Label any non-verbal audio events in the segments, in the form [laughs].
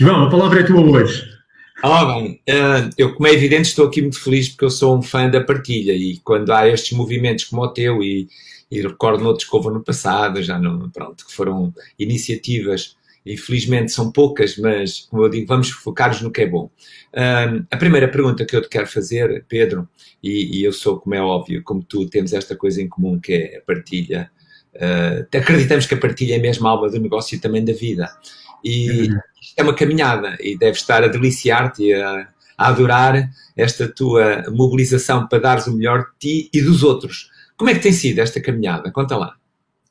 João, a palavra é tua hoje. Ah, bem, uh, eu, como é evidente, estou aqui muito feliz porque eu sou um fã da partilha e quando há estes movimentos como o teu e, e recordo noutros que houve no passado, já não, pronto, que foram iniciativas, infelizmente são poucas, mas como eu digo, vamos focar-nos no que é bom. A primeira pergunta que eu te quero fazer, Pedro, e, e, eu sou, como é óbvio, como tu, temos esta coisa em comum que é a partilha. Uh, acreditamos que a partilha é mesmo a alma do negócio e também da vida. E uhum. É uma caminhada e deves estar a deliciar-te e a, a, adorar esta tua mobilização para dares o melhor de ti e dos outros. Como é que tem sido esta caminhada? Conta lá.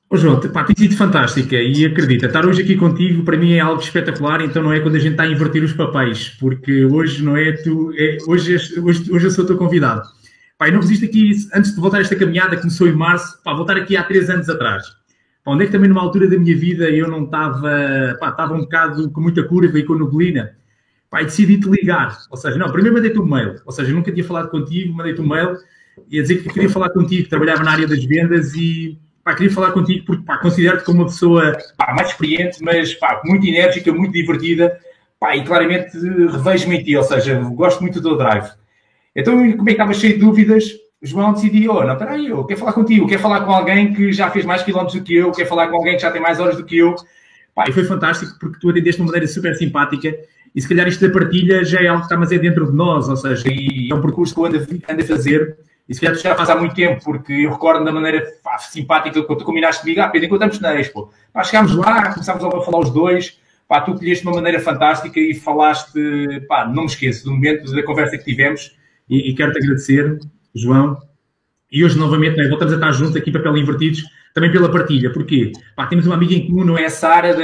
Ô João, pá, tem sido fantástica e acredita, estar hoje aqui contigo para mim é algo espetacular, então não é quando a gente está a inverter os papéis, porque hoje não é tu, é, hoje, hoje, hoje eu sou o teu convidado. Pá, eu não resisto aqui, antes de voltar a esta caminhada, começou em março, pá, voltar aqui há três anos atrás onde é que também numa altura da minha vida eu não estava, pá, estava um bocado com muita curva e com neblina, pá, e decidi te ligar. Ou seja, não, primeiro mandei-te um mail, ou seja, nunca tinha falado contigo, mandei-te um mail e a dizer que queria falar contigo, trabalhava na área das vendas e pá, queria falar contigo porque pá, considero-te como uma pessoa pá, mais experiente, mas pá, muito enérgica, muito divertida, pá, e claramente revejo-me em ti, ou seja, gosto muito do drive. Então, como é que estava cheio de dúvidas, João decidiu, oh, não, peraí, eu quero falar contigo, quero falar com alguém que já fez mais quilómetros do que eu, quero falar com alguém que já tem mais horas do que eu. Pá, e foi fantástico porque tu atendeste de uma maneira super simpática e se calhar isto da partilha já é algo que está mas é dentro de nós, ou seja, é um percurso que eu ando, ando a fazer e se calhar tu já faz há muito tempo, porque eu recordo da maneira pá, simpática que tu combinaste comigo, ah, Pedro, encontramos na Expo. Pá, chegámos lá, começámos a falar os dois, pá, tu colheste de uma maneira fantástica e falaste, pá, não me esqueço do momento da conversa que tivemos e, e quero-te agradecer João. E hoje, novamente, né, voltamos a estar juntos aqui, papel invertidos, também pela partilha. Porquê? Pá, temos uma amiga em comum, não é a Sara,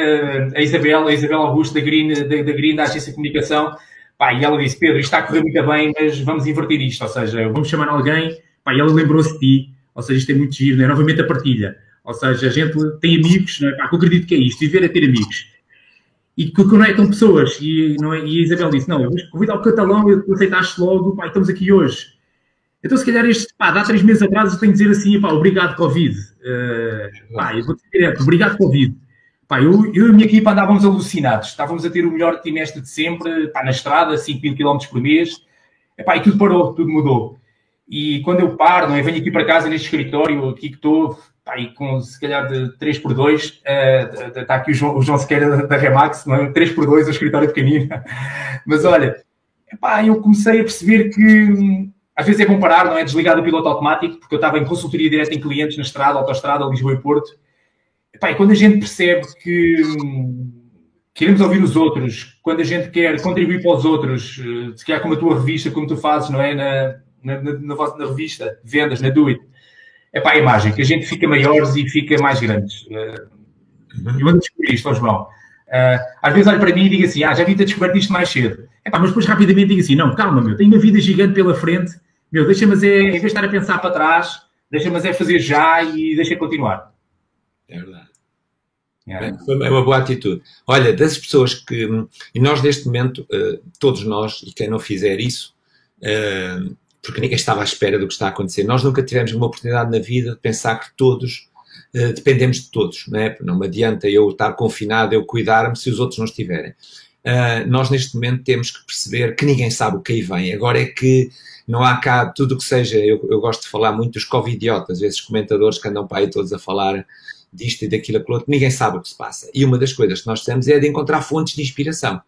a Isabel, a Isabel Augusto, da Green, da, da Green, da Agência de Comunicação. Pá, e ela disse, Pedro, isto está a correr muito bem, mas vamos inverter isto. Ou seja, vamos chamar alguém, pá, e ela lembrou-se de ti. Ou seja, isto é muito giro, né? novamente a partilha. Ou seja, a gente tem amigos, né? pá, que eu acredito que é isto, viver é ter amigos. E que conectam pessoas. E, não é? e a Isabel disse, não, eu vou convidar o catalão, eu aceitaste logo, pá, estamos aqui hoje. Então, se calhar, este, pá, há três meses atrás eu tenho que dizer assim, pá, obrigado, Covid. Uh, pá, eu vou dizer direto, obrigado, Covid. Pá, eu, eu e a minha equipa andávamos alucinados. Estávamos a ter o melhor trimestre de sempre, pá, na estrada, 5 mil km por mês. Epá, e tudo parou, tudo mudou. E quando eu paro, não é? venho aqui para casa neste escritório, aqui que estou, pá, e com se calhar de 3 por 2 uh, eh, está aqui o João, o João Sequeira da Remax, não é? 3 por 2 o escritório pequenino. [laughs] Mas olha, epá, eu comecei a perceber que às vezes é bom parar, não é? Desligar o piloto automático, porque eu estava em consultoria direta em clientes na estrada, autoestrada, Lisboa e Porto. Epá, e quando a gente percebe que hum, queremos ouvir os outros, quando a gente quer contribuir para os outros, eh, se calhar como a tua revista, como tu fazes, não é? Na, na, na, na revista, vendas, na Do It. Epá, é mágico, a gente fica maiores e fica mais grandes. Eh, eu ando a descobrir isto, João. Uh, às vezes olho para mim e digo assim, ah, já vi ter descoberto isto mais cedo. Epá, mas depois rapidamente digo assim, não, calma, meu, tenho uma vida gigante pela frente, meu, deixa-me é, em vez de estar a pensar para trás, deixa-me é fazer já e deixa continuar. É verdade. É. é uma boa atitude. Olha, das pessoas que. E nós, neste momento, uh, todos nós, e quem não fizer isso, uh, porque ninguém estava à espera do que está a acontecer, nós nunca tivemos uma oportunidade na vida de pensar que todos eh, dependemos de todos, não é? Não me adianta eu estar confinado, eu cuidar-me se os outros não estiverem. Uh, nós neste momento temos que perceber que ninguém sabe o que aí vem. Agora é que não há cá tudo o que seja. Eu, eu, gosto de falar muito dos covidiotas, esses comentadores que andam para aí todos a falar disto e daquilo, aquilo outro. Ninguém sabe o que se passa. E uma das coisas que nós temos é de encontrar fontes de inspiração.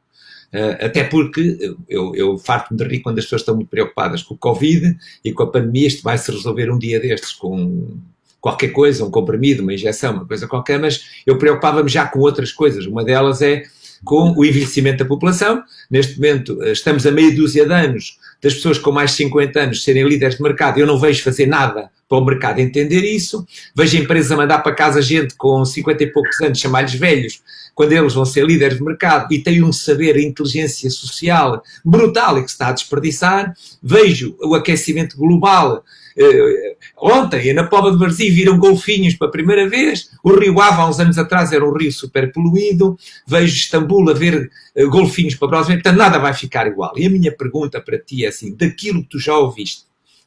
Uh, até porque eu, eu farto-me de rir quando as pessoas estão muito preocupadas com o Covid e com a pandemia. Isto vai se resolver um dia destes com qualquer coisa, um comprimido, uma injeção, uma coisa qualquer, mas eu preocupava-me já com outras coisas. Uma delas é com o envelhecimento da população. Neste momento, eh, estamos a meia dúzia de anos das pessoas com mais de 50 anos serem líderes de mercado. Eu não vejo fazer nada para o mercado entender isso. Vejo a empresa mandar para casa gente com 50 e poucos anos, chamar-lhes velhos, quando eles vão ser líderes de mercado e têm um saber, a inteligência social brutal e que se está a desperdiçar. Vejo o aquecimento global Uh, ontem, na Pova de Varzim, viram golfinhos pela primeira vez. O Rio Ava, há uns anos atrás, era um rio super poluído. Vejo Istambul a ver uh, golfinhos para a próxima. Portanto, nada vai ficar igual. E a minha pergunta para ti é assim: daquilo que tu já ouviste,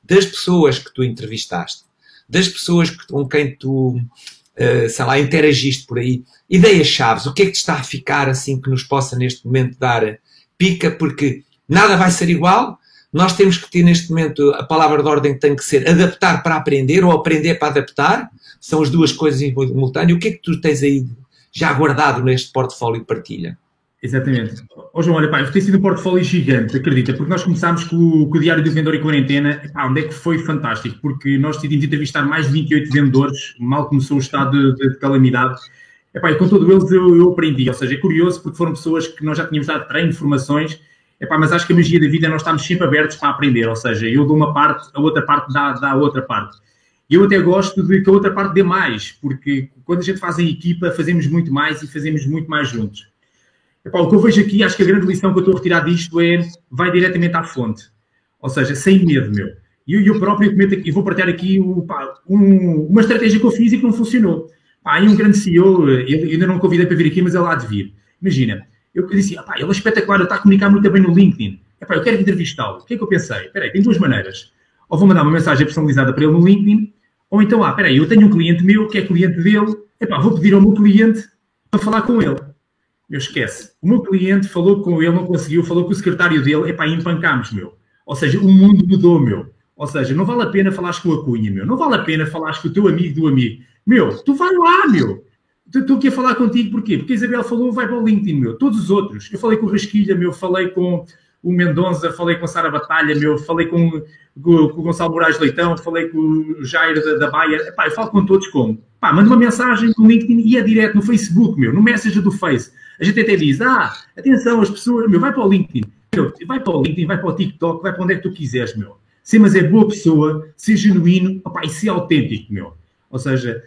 das pessoas que tu entrevistaste, das pessoas com quem tu uh, sei lá, interagiste por aí. Ideias-chaves, o que é que te está a ficar assim que nos possa neste momento dar pica, porque nada vai ser igual, nós temos que ter neste momento, a palavra de ordem tem que ser adaptar para aprender ou aprender para adaptar, são as duas coisas em simultâneo. O que é que tu tens aí já guardado neste portfólio de partilha? Exatamente. Ô João, olha, pá, tem sido um portfólio gigante, acredita, porque nós começámos com o, com o Diário do Vendedor em Quarentena, pá, onde é que foi fantástico, porque nós decidimos entrevistar mais de 28 vendedores, mal começou o estado de, de calamidade, Epá, e com todos eles eu, eu, aprendi, ou seja, é curioso porque foram pessoas que nós já tínhamos dado treino, informações, epá, mas acho que a magia da vida é nós estamos sempre abertos para aprender, ou seja, eu dou uma parte, a outra parte dá, dá a outra parte. E eu até gosto de que a outra parte dê mais, porque quando a gente faz em equipa, fazemos muito mais e fazemos muito mais juntos. Epá, o que eu vejo aqui, acho que a grande lição que eu estou a retirar disto é vai diretamente à fonte. Ou seja, sem medo, meu. E eu, eu próprio comento aqui, vou partilhar aqui o, pá, um, uma estratégia que eu fiz e que não funcionou. Pá, aí um grande CEO, ele, ainda não convidei para vir aqui, mas ele há de vir. Imagina, eu disse, ele é espetacular, ele está a comunicar muito bem no LinkedIn. Epá, eu quero entrevistá-lo. O que é que eu pensei? Espera aí, tem duas maneiras. Ou vou mandar uma mensagem personalizada para ele no LinkedIn, ou então, ah, espera aí, eu tenho um cliente meu que é cliente dele, epá, vou pedir ao meu cliente para falar com ele. Eu esquece. O meu cliente falou com ele, não conseguiu, falou com o secretário dele, epá, empancámos, meu. Ou seja, o mundo mudou, meu. Ou seja, não vale a pena falares com a cunha, meu. Não vale a pena falares com o teu amigo do amigo. Meu, tu vai lá, meu. Estou aqui a falar contigo porquê? Porque a Isabel falou, vai para o LinkedIn, meu. Todos os outros. Eu falei com o Rasquilha, meu. Falei com o Mendonça, falei com a Sara Batalha, meu. Falei com, com, com, o Gonçalo Moraes Leitão, falei com o Jair da, da Baia. Epá, eu falo com todos como? Pá, manda uma mensagem no LinkedIn e é direto no Facebook, meu. No Messenger do Face. A gente até diz, ah, atenção, as pessoas, meu, vai para o LinkedIn. Meu, vai para o LinkedIn, vai para o TikTok, vai para onde é que tu quiseres, meu. Ser, mas é boa pessoa, ser genuíno, opá, e ser autêntico, meu. Ou seja,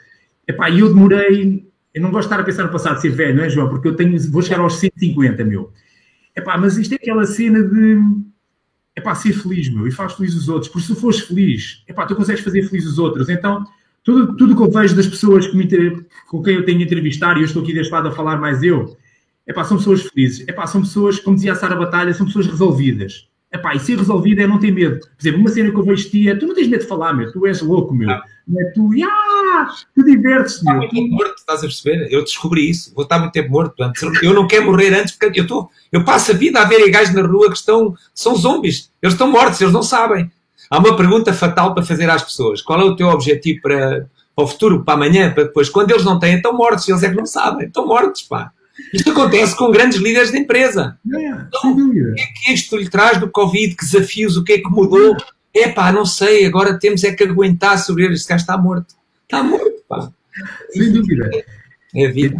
epá, eu demorei, eu não gosto de estar a pensar no passado, ser velho, não é, João? Porque eu tenho, vou chegar aos 150, meu. Epá, mas isto é aquela cena de, epá, ser feliz, meu, e faz feliz os outros. Porque se fores feliz, epá, tu consegues fazer feliz os outros. Então, tudo, tudo que eu vejo das pessoas que me, com quem eu tenho a entrevistar, e eu estou aqui deste lado a falar mais eu, epá, são pessoas felizes. Epá, são pessoas, como dizia a Sara Batalha, são pessoas resolvidas. Epá, e ser resolvido é não ter medo. Por exemplo, uma cena que eu vejo de ti é, tu não tens medo de falar, meu, tu és louco, meu. Ah. É tu, ah, tu divertes, meu. Estou morto, estás a perceber? Eu descobri isso, vou estar muito tempo morto. Portanto, eu não quero morrer antes, porque eu, estou, eu passo a vida a ver gajos na rua que estão, são zombies. Eles estão mortos, eles não sabem. Há uma pergunta fatal para fazer às pessoas. Qual é o teu objetivo para, para o futuro, para amanhã, para depois? Quando eles não têm, estão mortos. Eles é que não sabem. Estão mortos, pá. Isto acontece com grandes líderes de empresa. É, então, o que é que isto lhe traz do Covid? Que desafios? O que é que mudou? É pá, não sei, agora temos é que aguentar sobre ele. Este gajo está morto. Está morto, pá. Sem dúvida. É a vida.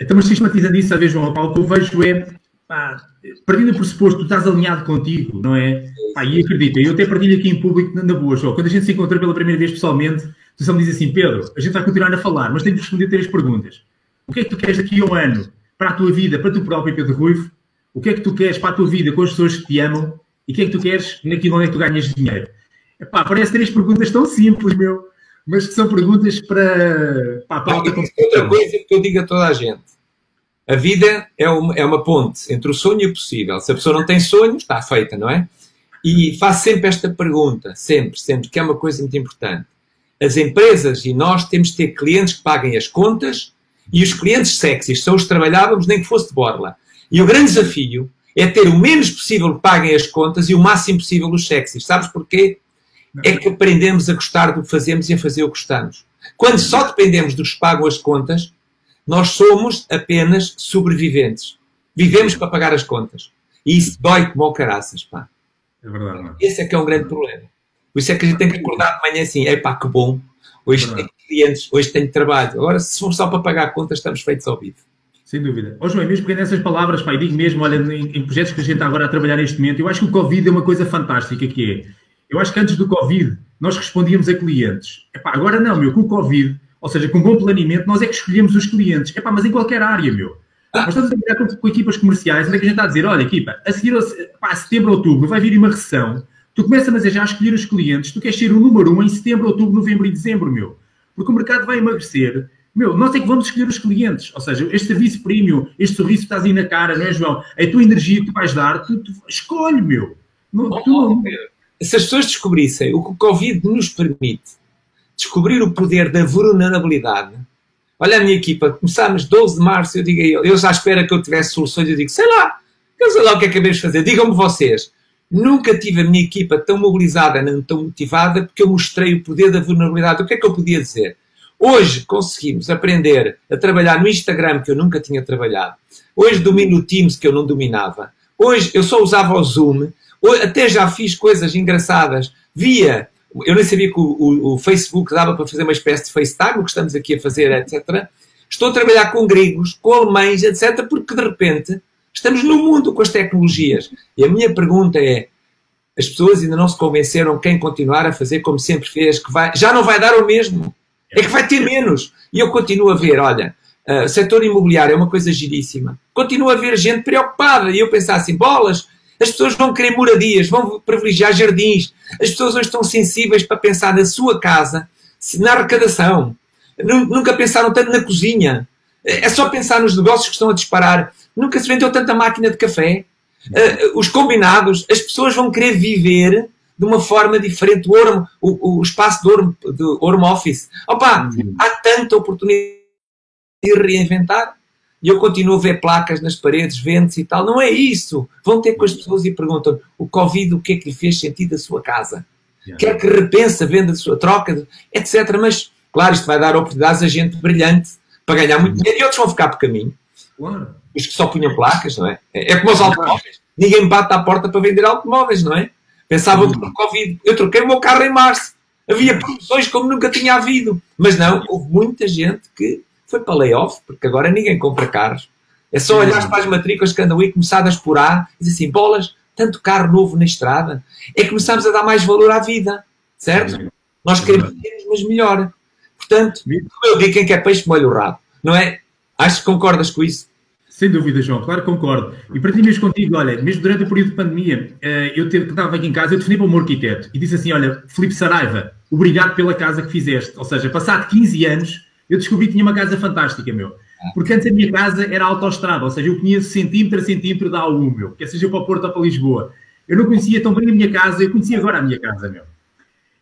Então, mas sistematizando isso, a vez, João Paulo, o que eu vejo é, pá, partindo por suposto, tu estás alinhado contigo, não é? Pá, e acredita, eu até partilho aqui em público, na boa, João, quando a gente se encontra pela primeira vez pessoalmente, tu só me diz assim, Pedro, a gente vai continuar a falar, mas tenho de responder três perguntas. O que é que tu queres daqui a um ano? Para a tua vida, para tu próprio, Pedro Ruivo, o que é que tu queres para a tua vida com as pessoas que te amam e o que é que tu queres naquilo onde é que tu ganhas dinheiro? Epá, parece três perguntas tão simples, meu, mas que são perguntas para, para a pauta. Outra coisa que eu digo a toda a gente. A vida é uma, é uma ponte entre o sonho e o possível. Se a pessoa não tem sonho, está feita, não é? E faço sempre esta pergunta, sempre, sempre, que é uma coisa muito importante. As empresas e nós temos de ter clientes que paguem as contas e os clientes sexys são os que trabalhávamos, nem que fosse de borla. E o grande desafio é ter o menos possível que paguem as contas e o máximo possível os sexys. Sabes porquê? É que aprendemos a gostar do que fazemos e a fazer o que gostamos. Quando só dependemos dos que pagam as contas, nós somos apenas sobreviventes. Vivemos para pagar as contas. E isso dói como caraças, pá. É verdade. Não. Esse é que é um grande problema. Por isso é que a gente tem que acordar de manhã assim, é pá, que bom. Hoje é clientes, hoje tenho trabalho. Agora, se for só para pagar contas, estamos feitos ao vivo. Sem dúvida. Ó oh, mesmo porque nessas palavras, pai, digo mesmo, olha, em, em, projetos que a gente está agora a trabalhar neste momento, eu acho que o Covid é uma coisa fantástica que é. Eu acho que antes do Covid nós respondíamos a clientes. Epá, agora não, meu, com o Covid, ou seja, com bom planeamento, nós é que escolhemos os clientes. Epá, mas em qualquer área, meu. Nós estamos a trabalhar com, com, equipas comerciais, onde é que a gente está a dizer, olha, equipa, a seguir a setembro, outubro, vai vir uma recessão. Tu começas a já a escolher os clientes, tu queres ser o número um em setembro, outubro, novembro e dezembro, meu porque o mercado vai emagrecer. Meu, nós é que vamos escolher os clientes. Ou seja, este serviço premium, este sorriso que estás aí na cara, não é, João? A tua energia que tu vais dar, tu, tu escolhe, meu. Não, oh, tu... Se as pessoas descobrissem o que o Covid nos permite, descobrir o poder da vulnerabilidade, Olha a minha equipa, começámos 12 de março, eu digo a ele, eu já espera que eu tivesse soluções, eu digo, sei lá, eu sei lá o que é que acabei de fazer, digam-me vocês. Nunca tive a minha equipa tão mobilizada, nem tão motivada, porque eu mostrei o poder da vulnerabilidade. O que é que eu podia dizer? Hoje conseguimos aprender a trabalhar no Instagram, que eu nunca tinha trabalhado. Hoje domino o Teams, que eu não dominava. Hoje eu só usava o Zoom. Até já fiz coisas engraçadas via. Eu nem sabia que o, o, o, Facebook dava para fazer uma espécie de FaceTime, o que estamos aqui a fazer, etc. Estou a trabalhar com gregos, com alemães, etc., porque de repente Estamos no mundo com as tecnologias. E a minha pergunta é: as pessoas ainda não se convenceram quem continuar a fazer como sempre fez, que vai, já não vai dar o mesmo, é que vai ter menos. E eu continuo a ver, olha, uh, setor imobiliário é uma coisa giríssima. Continuo a ver gente preocupada e eu pensar assim, bolas, as pessoas vão querer moradias, vão privilegiar jardins. As pessoas hoje estão sensíveis para pensar na sua casa, na arrecadação. Nunca pensaram tanto na cozinha. É só pensar nos negócios que estão a disparar. Nunca se vendeu tanta máquina de café. Uh, os combinados, as pessoas vão querer viver de uma forma diferente. O, home, o, o espaço do home, do home office. Opa, uhum. há tanta oportunidade de reinventar. E eu continuo a ver placas nas paredes, ventos e tal. Não é isso. Vão ter com as pessoas e perguntam o Covid, o que é que lhe fez sentido a sua casa? Yeah. Quer que repense a venda da sua troca, etc. Mas, claro, isto vai dar oportunidades a gente brilhante para ganhar muito dinheiro e outros vão ficar por caminho. Claro os que só punham placas, não é? É, como os automóveis. Ninguém bate à porta para vender automóveis, não é? Pensavam que no Covid. Eu troquei o meu carro em março. Havia promoções como nunca tinha havido. Mas não, houve muita gente que foi para layoff, porque agora ninguém compra carros. É só olhar para as matrículas que andam aí, começadas por A, e dizer assim: bolas, tanto carro novo na estrada. É que começamos a dar mais valor à vida, certo? Nós queremos menos, mas melhor. Portanto, como eu digo, quem quer peixe molha o rabo, não é? Acho que concordas com isso? Sem dúvida, João, claro que concordo. E para ti mesmo contigo, olha, mesmo durante o período de pandemia, eh, eu estava aqui em casa, eu defini para o meu arquiteto e disse assim: Olha, Filipe Saraiva, obrigado pela casa que fizeste. Ou seja, passado 15 anos, eu descobri que tinha uma casa fantástica, meu. Porque antes a minha casa era autoestrada, ou seja, eu conheço centímetro a centímetro da A1, meu, quer seja para o Porto ou para Lisboa. Eu não conhecia tão bem a minha casa, eu conhecia agora a minha casa, meu.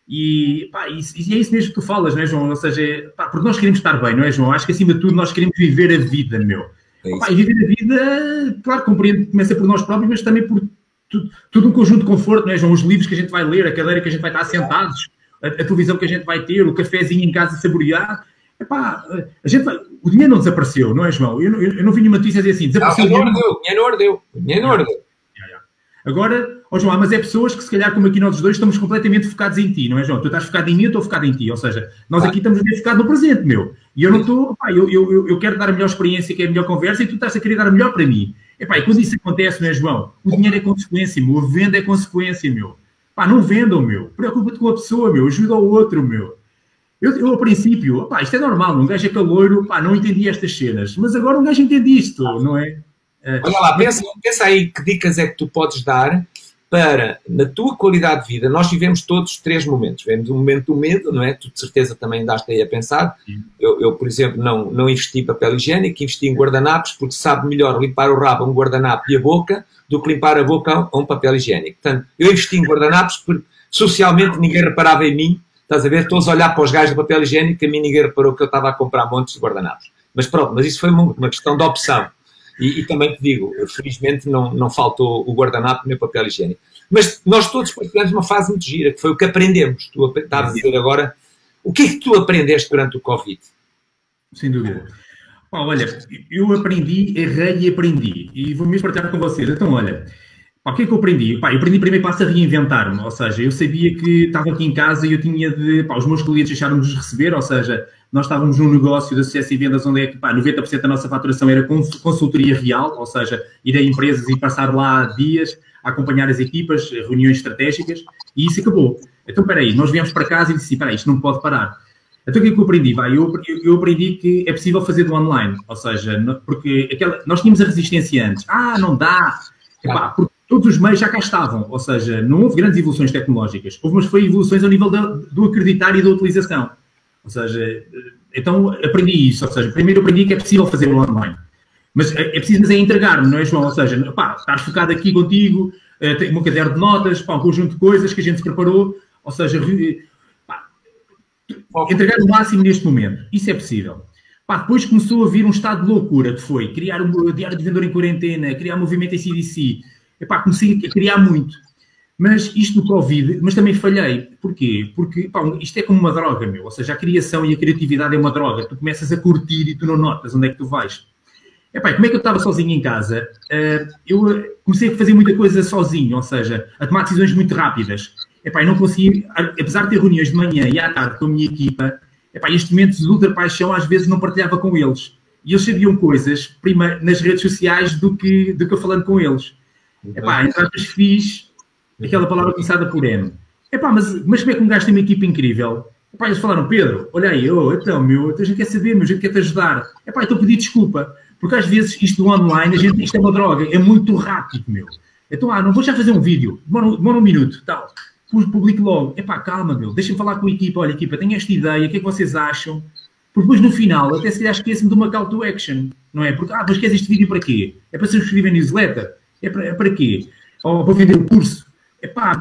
E, pá, e é isso mesmo que tu falas, não é, João? Ou seja, pá, porque nós queremos estar bem, não é, João? Acho que acima de tudo nós queremos viver a vida, meu. É Opa, e viver a vida, claro, compreendo que começa por nós próprios, mas também por tudo, tudo um conjunto de conforto, não é, João? Os livros que a gente vai ler, a cadeira que a gente vai estar sentados, a, a televisão que a gente vai ter, o cafezinho em casa a saborear. Epá, a gente vai, o dinheiro não desapareceu, não é, João? Eu, eu, eu não vi nenhuma notícia dizer assim, desapareceu. Não, o dinheiro não ardeu, o dinheiro não ardeu. Agora, oh João, mas é pessoas que se calhar, como aqui nós dois, estamos completamente focados em ti, não é, João? Tu estás focado em mim, eu estou focado em ti. Ou seja, nós aqui estamos bem focados no presente, meu. E eu não estou, eu, eu, eu quero dar a melhor experiência, que é a melhor conversa, e tu estás a querer dar a melhor para mim. Epá, e quando isso acontece, não é, João? O dinheiro é consequência, meu. A venda é consequência, meu. Pá, não vendam, meu. Preocupa-te com a pessoa, meu. Ajuda o outro, meu. Eu, eu, ao princípio, pá, isto é normal, um gajo é caloiro, pá, não entendi estas cenas. Mas agora um gajo entende isto, não é? Olha lá, pensa, pensa aí que dicas é que tu podes dar para, na tua qualidade de vida, nós vivemos todos três momentos. Vivemos o um momento do medo, não é? Tu de certeza também andaste aí a pensar. Eu, eu, por exemplo, não, não investi em papel higiênico, investi em guardanapos, porque sabe melhor limpar o rabo a um guardanapo e a boca do que limpar a boca a um papel higiênico. Portanto, eu investi em guardanapos porque socialmente ninguém reparava em mim. Estás a ver? Todos a olhar para os gajos do papel higiênico, a mim ninguém reparou que eu estava a comprar montes de guardanapos. Mas pronto, mas isso foi uma questão de opção. E, e, também te digo, felizmente não, não faltou o guardanapo nem o papel higiênico. Mas nós todos partilhamos uma fase muito gira, que foi o que aprendemos. Tu estás a dizer agora, o que é que tu aprendeste durante o Covid? Sem dúvida. Bom, olha, eu aprendi, errei e aprendi. E vou mesmo partilhar com vocês. Então, olha, o que é que eu aprendi? Pá, eu aprendi primeiro passo a reinventar-me, ou seja, eu sabia que estava aqui em casa e eu tinha de. Pá, os meus clientes deixaram-nos receber, ou seja, nós estávamos num negócio de sucesso e vendas onde é que pá, 90% da nossa faturação era consultoria real, ou seja, ir a empresas e passar lá dias a acompanhar as equipas, reuniões estratégicas, e isso acabou. Então, espera aí, nós viemos para casa e disse, espera isto não pode parar. Então, o que é que eu aprendi? Vai, eu, eu aprendi que é possível fazer do online, ou seja, porque aquela, nós tínhamos a resistência antes. Ah, não dá! Epá, porque todos os meios já cá estavam, ou seja, não houve grandes evoluções tecnológicas, houve, mas foi evoluções ao nível da, do acreditar e da utilização. Ou seja, então aprendi isso. Ou seja, primeiro aprendi que é possível fazer o online. Mas é, é preciso mas é entregar-me, não é, João? Ou seja, pá, estar focado aqui contigo, uh, tem um caderno de notas, pá, um conjunto de coisas que a gente preparou. Ou seja, pá, entregar o máximo neste momento. Isso é possível. Pá, depois começou a vir um estado de loucura, que foi criar um diário de vendedor em quarentena, criar um movimento em CDC. Epá, comecei a criar muito. Mas isto do Covid, mas também falhei. Porquê? Porque pá, isto é como uma droga, meu. Ou seja, a criação e a criatividade é uma droga. Tu começas a curtir e tu não notas onde é que tu vais. Epá, como é que eu estava sozinho em casa? Uh, eu comecei a fazer muita coisa sozinho, ou seja, a tomar decisões muito rápidas. Epá, eu não conseguia, apesar de ter reuniões de manhã e à tarde com a minha equipa, epá, estes momentos de ultra paixão às vezes não partilhava com eles. E eles sabiam coisas, prima, nas redes sociais do que, do que eu falando com eles. Epá, então fiz aquela palavra começada por M. Epá, mas, mas como é que um gajo tem uma equipa incrível? Epá, eles falaram, Pedro, olha aí, oh, então, meu, a gente quer saber, meu, a gente quer te ajudar. Epá, então pedi desculpa. Porque às vezes isto do online, a gente, isto é uma droga, é muito rápido, meu. Então, ah, não vou já fazer um vídeo, demora, demora um minuto, tal. Publico logo. Epá, calma, meu, deixa-me falar com a equipa. Olha, equipa, tenho esta ideia, o que é que vocês acham? Porque depois no final, até se calhar esqueço-me de uma call to action, não é? Porque, ah, mas queres este vídeo para quê? É para subscrever a newsletter? É para, é para quê? Ou para vender o curso? Epá,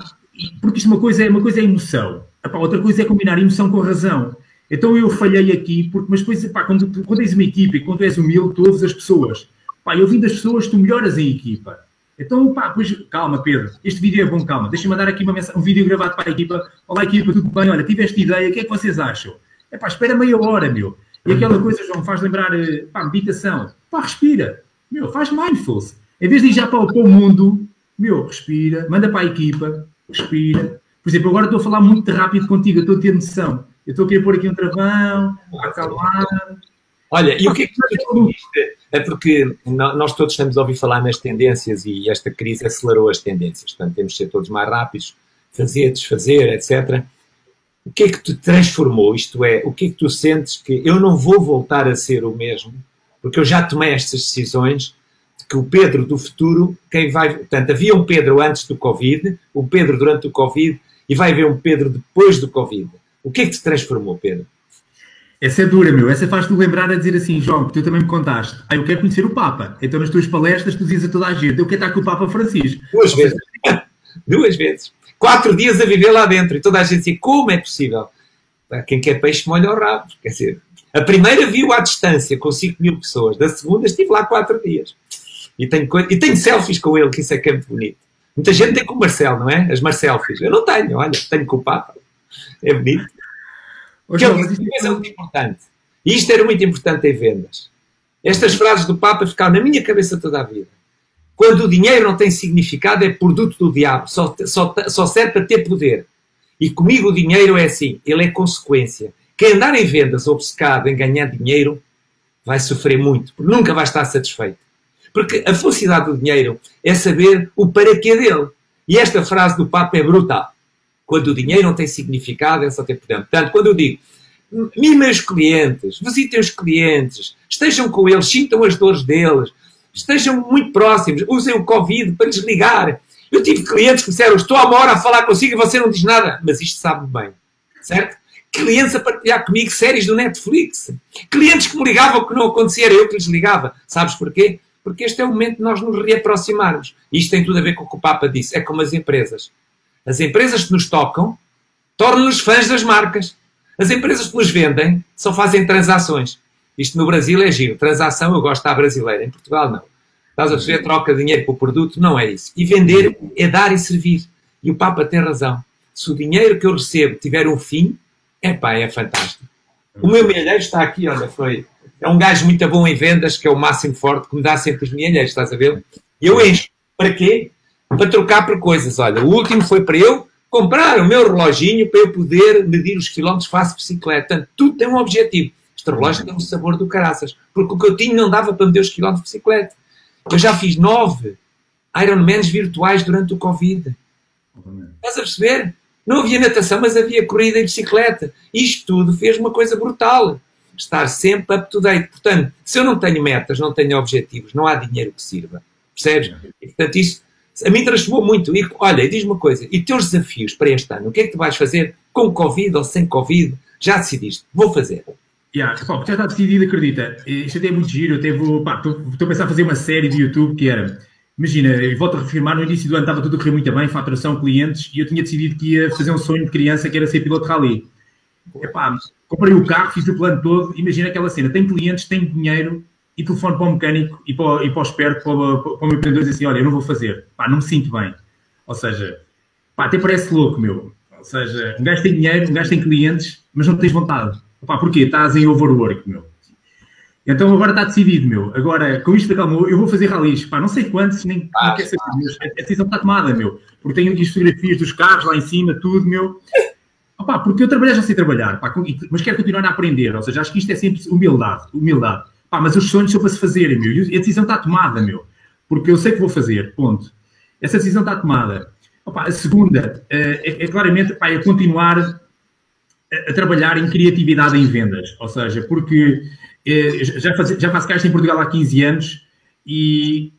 porque isto é uma coisa, é uma coisa é emoção. Epá, outra coisa é combinar emoção com razão. Então eu falhei aqui, porque, mas depois, pá, quando, quando és uma equipa e quando és humilde, tu ouves as pessoas. Pá, eu vim das pessoas, tu melhoras em equipa. Então, pá, pois, calma, Pedro, este vídeo é bom, calma. Deixa-me mandar aqui uma mensagem, um vídeo gravado para a equipa. Olá, equipa, tudo bem? Olha, tive esta ideia, o que é que vocês acham? É pá, espera meia hora, meu. E aquela coisa, João, faz lembrar, eh, pá, meditação. Pá, respira. Meu, faz mindfulness. Em vez de ir já para para o mundo, meu, respira, manda para a equipa, respira. Por exemplo, agora estou a falar muito rápido contigo, estou a ter noção. Eu estou a querer pôr aqui um travão, acalmar. Olha, e o que é que tu disse? É porque nós todos estamos a ouvir falar nas tendências e esta crise acelerou as tendências. Portanto, temos de ser todos mais rápidos, fazer, desfazer, etc. O que é que te transformou? Isto é, o que é que tu sentes que eu não vou voltar a ser o mesmo, porque eu já tomei estas decisões de que o Pedro do futuro, quem vai. Portanto, havia um Pedro antes do Covid, um Pedro durante o Covid e vai haver um Pedro depois do Covid. O que é que te transformou, Pedro? Essa é dura, meu. Essa faz-te lembrar a dizer assim, João, que tu também me contaste. Ah, eu quero conhecer o Papa. Então, nas tuas palestras, tu dizes a toda a gente, eu quero estar com o Papa Francisco. Duas vezes. [laughs] Duas vezes. Quatro dias a viver lá dentro. E toda a gente dizia, como é possível? Quem quer peixe molha o rabo. Quer dizer, a primeira viu à distância, com 5 mil pessoas. Da segunda estive lá quatro dias. E tenho, e tenho selfies com ele, que isso é que é muito bonito. Muita gente tem com o Marcelo, não é? As Marcelfies. Eu não tenho, olha, tenho com o Papa. É bonito. Que é uma coisa muito importante. E isto era muito importante em vendas. Estas frases do Papa ficaram na minha cabeça toda a vida. Quando o dinheiro não tem significado, é produto do diabo, só, só, só serve para ter poder. E comigo o dinheiro é assim, ele é consequência. Quem andar em vendas obcecado em ganhar dinheiro vai sofrer muito, porque nunca vai estar satisfeito. Porque a felicidade do dinheiro é saber o para dele. E esta frase do Papa é brutal. Quando o dinheiro não tem significado, é só ter poder. Portanto, quando eu digo mimem os clientes, visitem os clientes, estejam com eles, sintam as dores deles, estejam muito próximos, usem o Covid para desligar. Eu tive clientes que disseram: Estou há uma hora a falar consigo e você não diz nada, mas isto sabe bem, certo? Clientes a partilhar comigo séries do Netflix. Clientes que me ligavam que não acontecia, era eu que lhes ligava. Sabes porquê? Porque este é o momento de nós nos reaproximarmos. Isto tem tudo a ver com o que o Papa disse. É como as empresas. As empresas que nos tocam tornam-nos fãs das marcas. As empresas que nos vendem só fazem transações. Isto no Brasil é giro. Transação eu gosto da brasileira. Em Portugal não. Estás a perceber? Troca dinheiro por produto. Não é isso. E vender é dar e servir. E o Papa tem razão. Se o dinheiro que eu recebo tiver um fim, é pá, é fantástico. O meu milheiro está aqui, olha, foi. É um gajo muito bom em vendas, que é o máximo forte, que me dá sempre os milheiros, estás a ver? E eu encho. Para quê? para trocar por coisas. Olha, o último foi para eu comprar o meu reloginho para eu poder medir os quilómetros faço bicicleta. Portanto, tudo tem um objetivo. Este relógio tem um sabor do caraças. Porque o que eu tinha não dava para medir os quilómetros de bicicleta. Eu já fiz nove Ironmans virtuais durante o Covid. Estás a perceber? Não havia natação, mas havia corrida e bicicleta. Isto tudo fez uma coisa brutal. Estar sempre up to date. Portanto, se eu não tenho metas, não tenho objetivos, não há dinheiro que sirva. Percebes? E, portanto, isso a mim transformou muito. E, olha, diz uma coisa, e teus desafios para este ano, o que é que tu vais fazer com Covid ou sem Covid? Já decidiste, vou fazer. Yeah, pá, já está decidido, acredita. Isto até é muito giro. estou a pensar em fazer uma série de YouTube que era. Imagina, eu volto a reafirmar, no início do ano estava tudo a correr muito bem, faturação, clientes, e eu tinha decidido que ia fazer um sonho de criança que era ser piloto de rally. Epá, comprei o carro, fiz o plano todo, imagina aquela cena, tem clientes, tem dinheiro e telefone para o mecânico e para, e para o esperto, para, para, para o meu empreendedor e diz assim, olha, eu não vou fazer, pá, não me sinto bem. Ou seja, pá, até parece louco, meu. Ou seja, um gajo tem dinheiro, um gajo tem clientes, mas não tens vontade. Pá, porquê? Estás em overwork, meu. Então agora está decidido, meu. Agora, com isto acalmou, eu vou fazer ralis. Pá, não sei quantos, nem ah, não quer saber. Ah, a decisão está tomada, meu. Porque tenho aqui as fotografias dos carros lá em cima, tudo, meu. Opa, porque eu trabalhar já sei trabalhar, pá, mas quero continuar a aprender. Ou seja, acho que isto é sempre humildade. humildade. Pá, mas os sonhos são para se fazerem, meu. E a decisão está tomada, meu. Porque eu sei que vou fazer, ponto. Essa decisão está tomada. Opa, a segunda eh, é, é claramente pá, é continuar a, a, trabalhar em criatividade em vendas. Ou seja, porque é, já, faz, já faço caixa em Portugal há 15 anos e,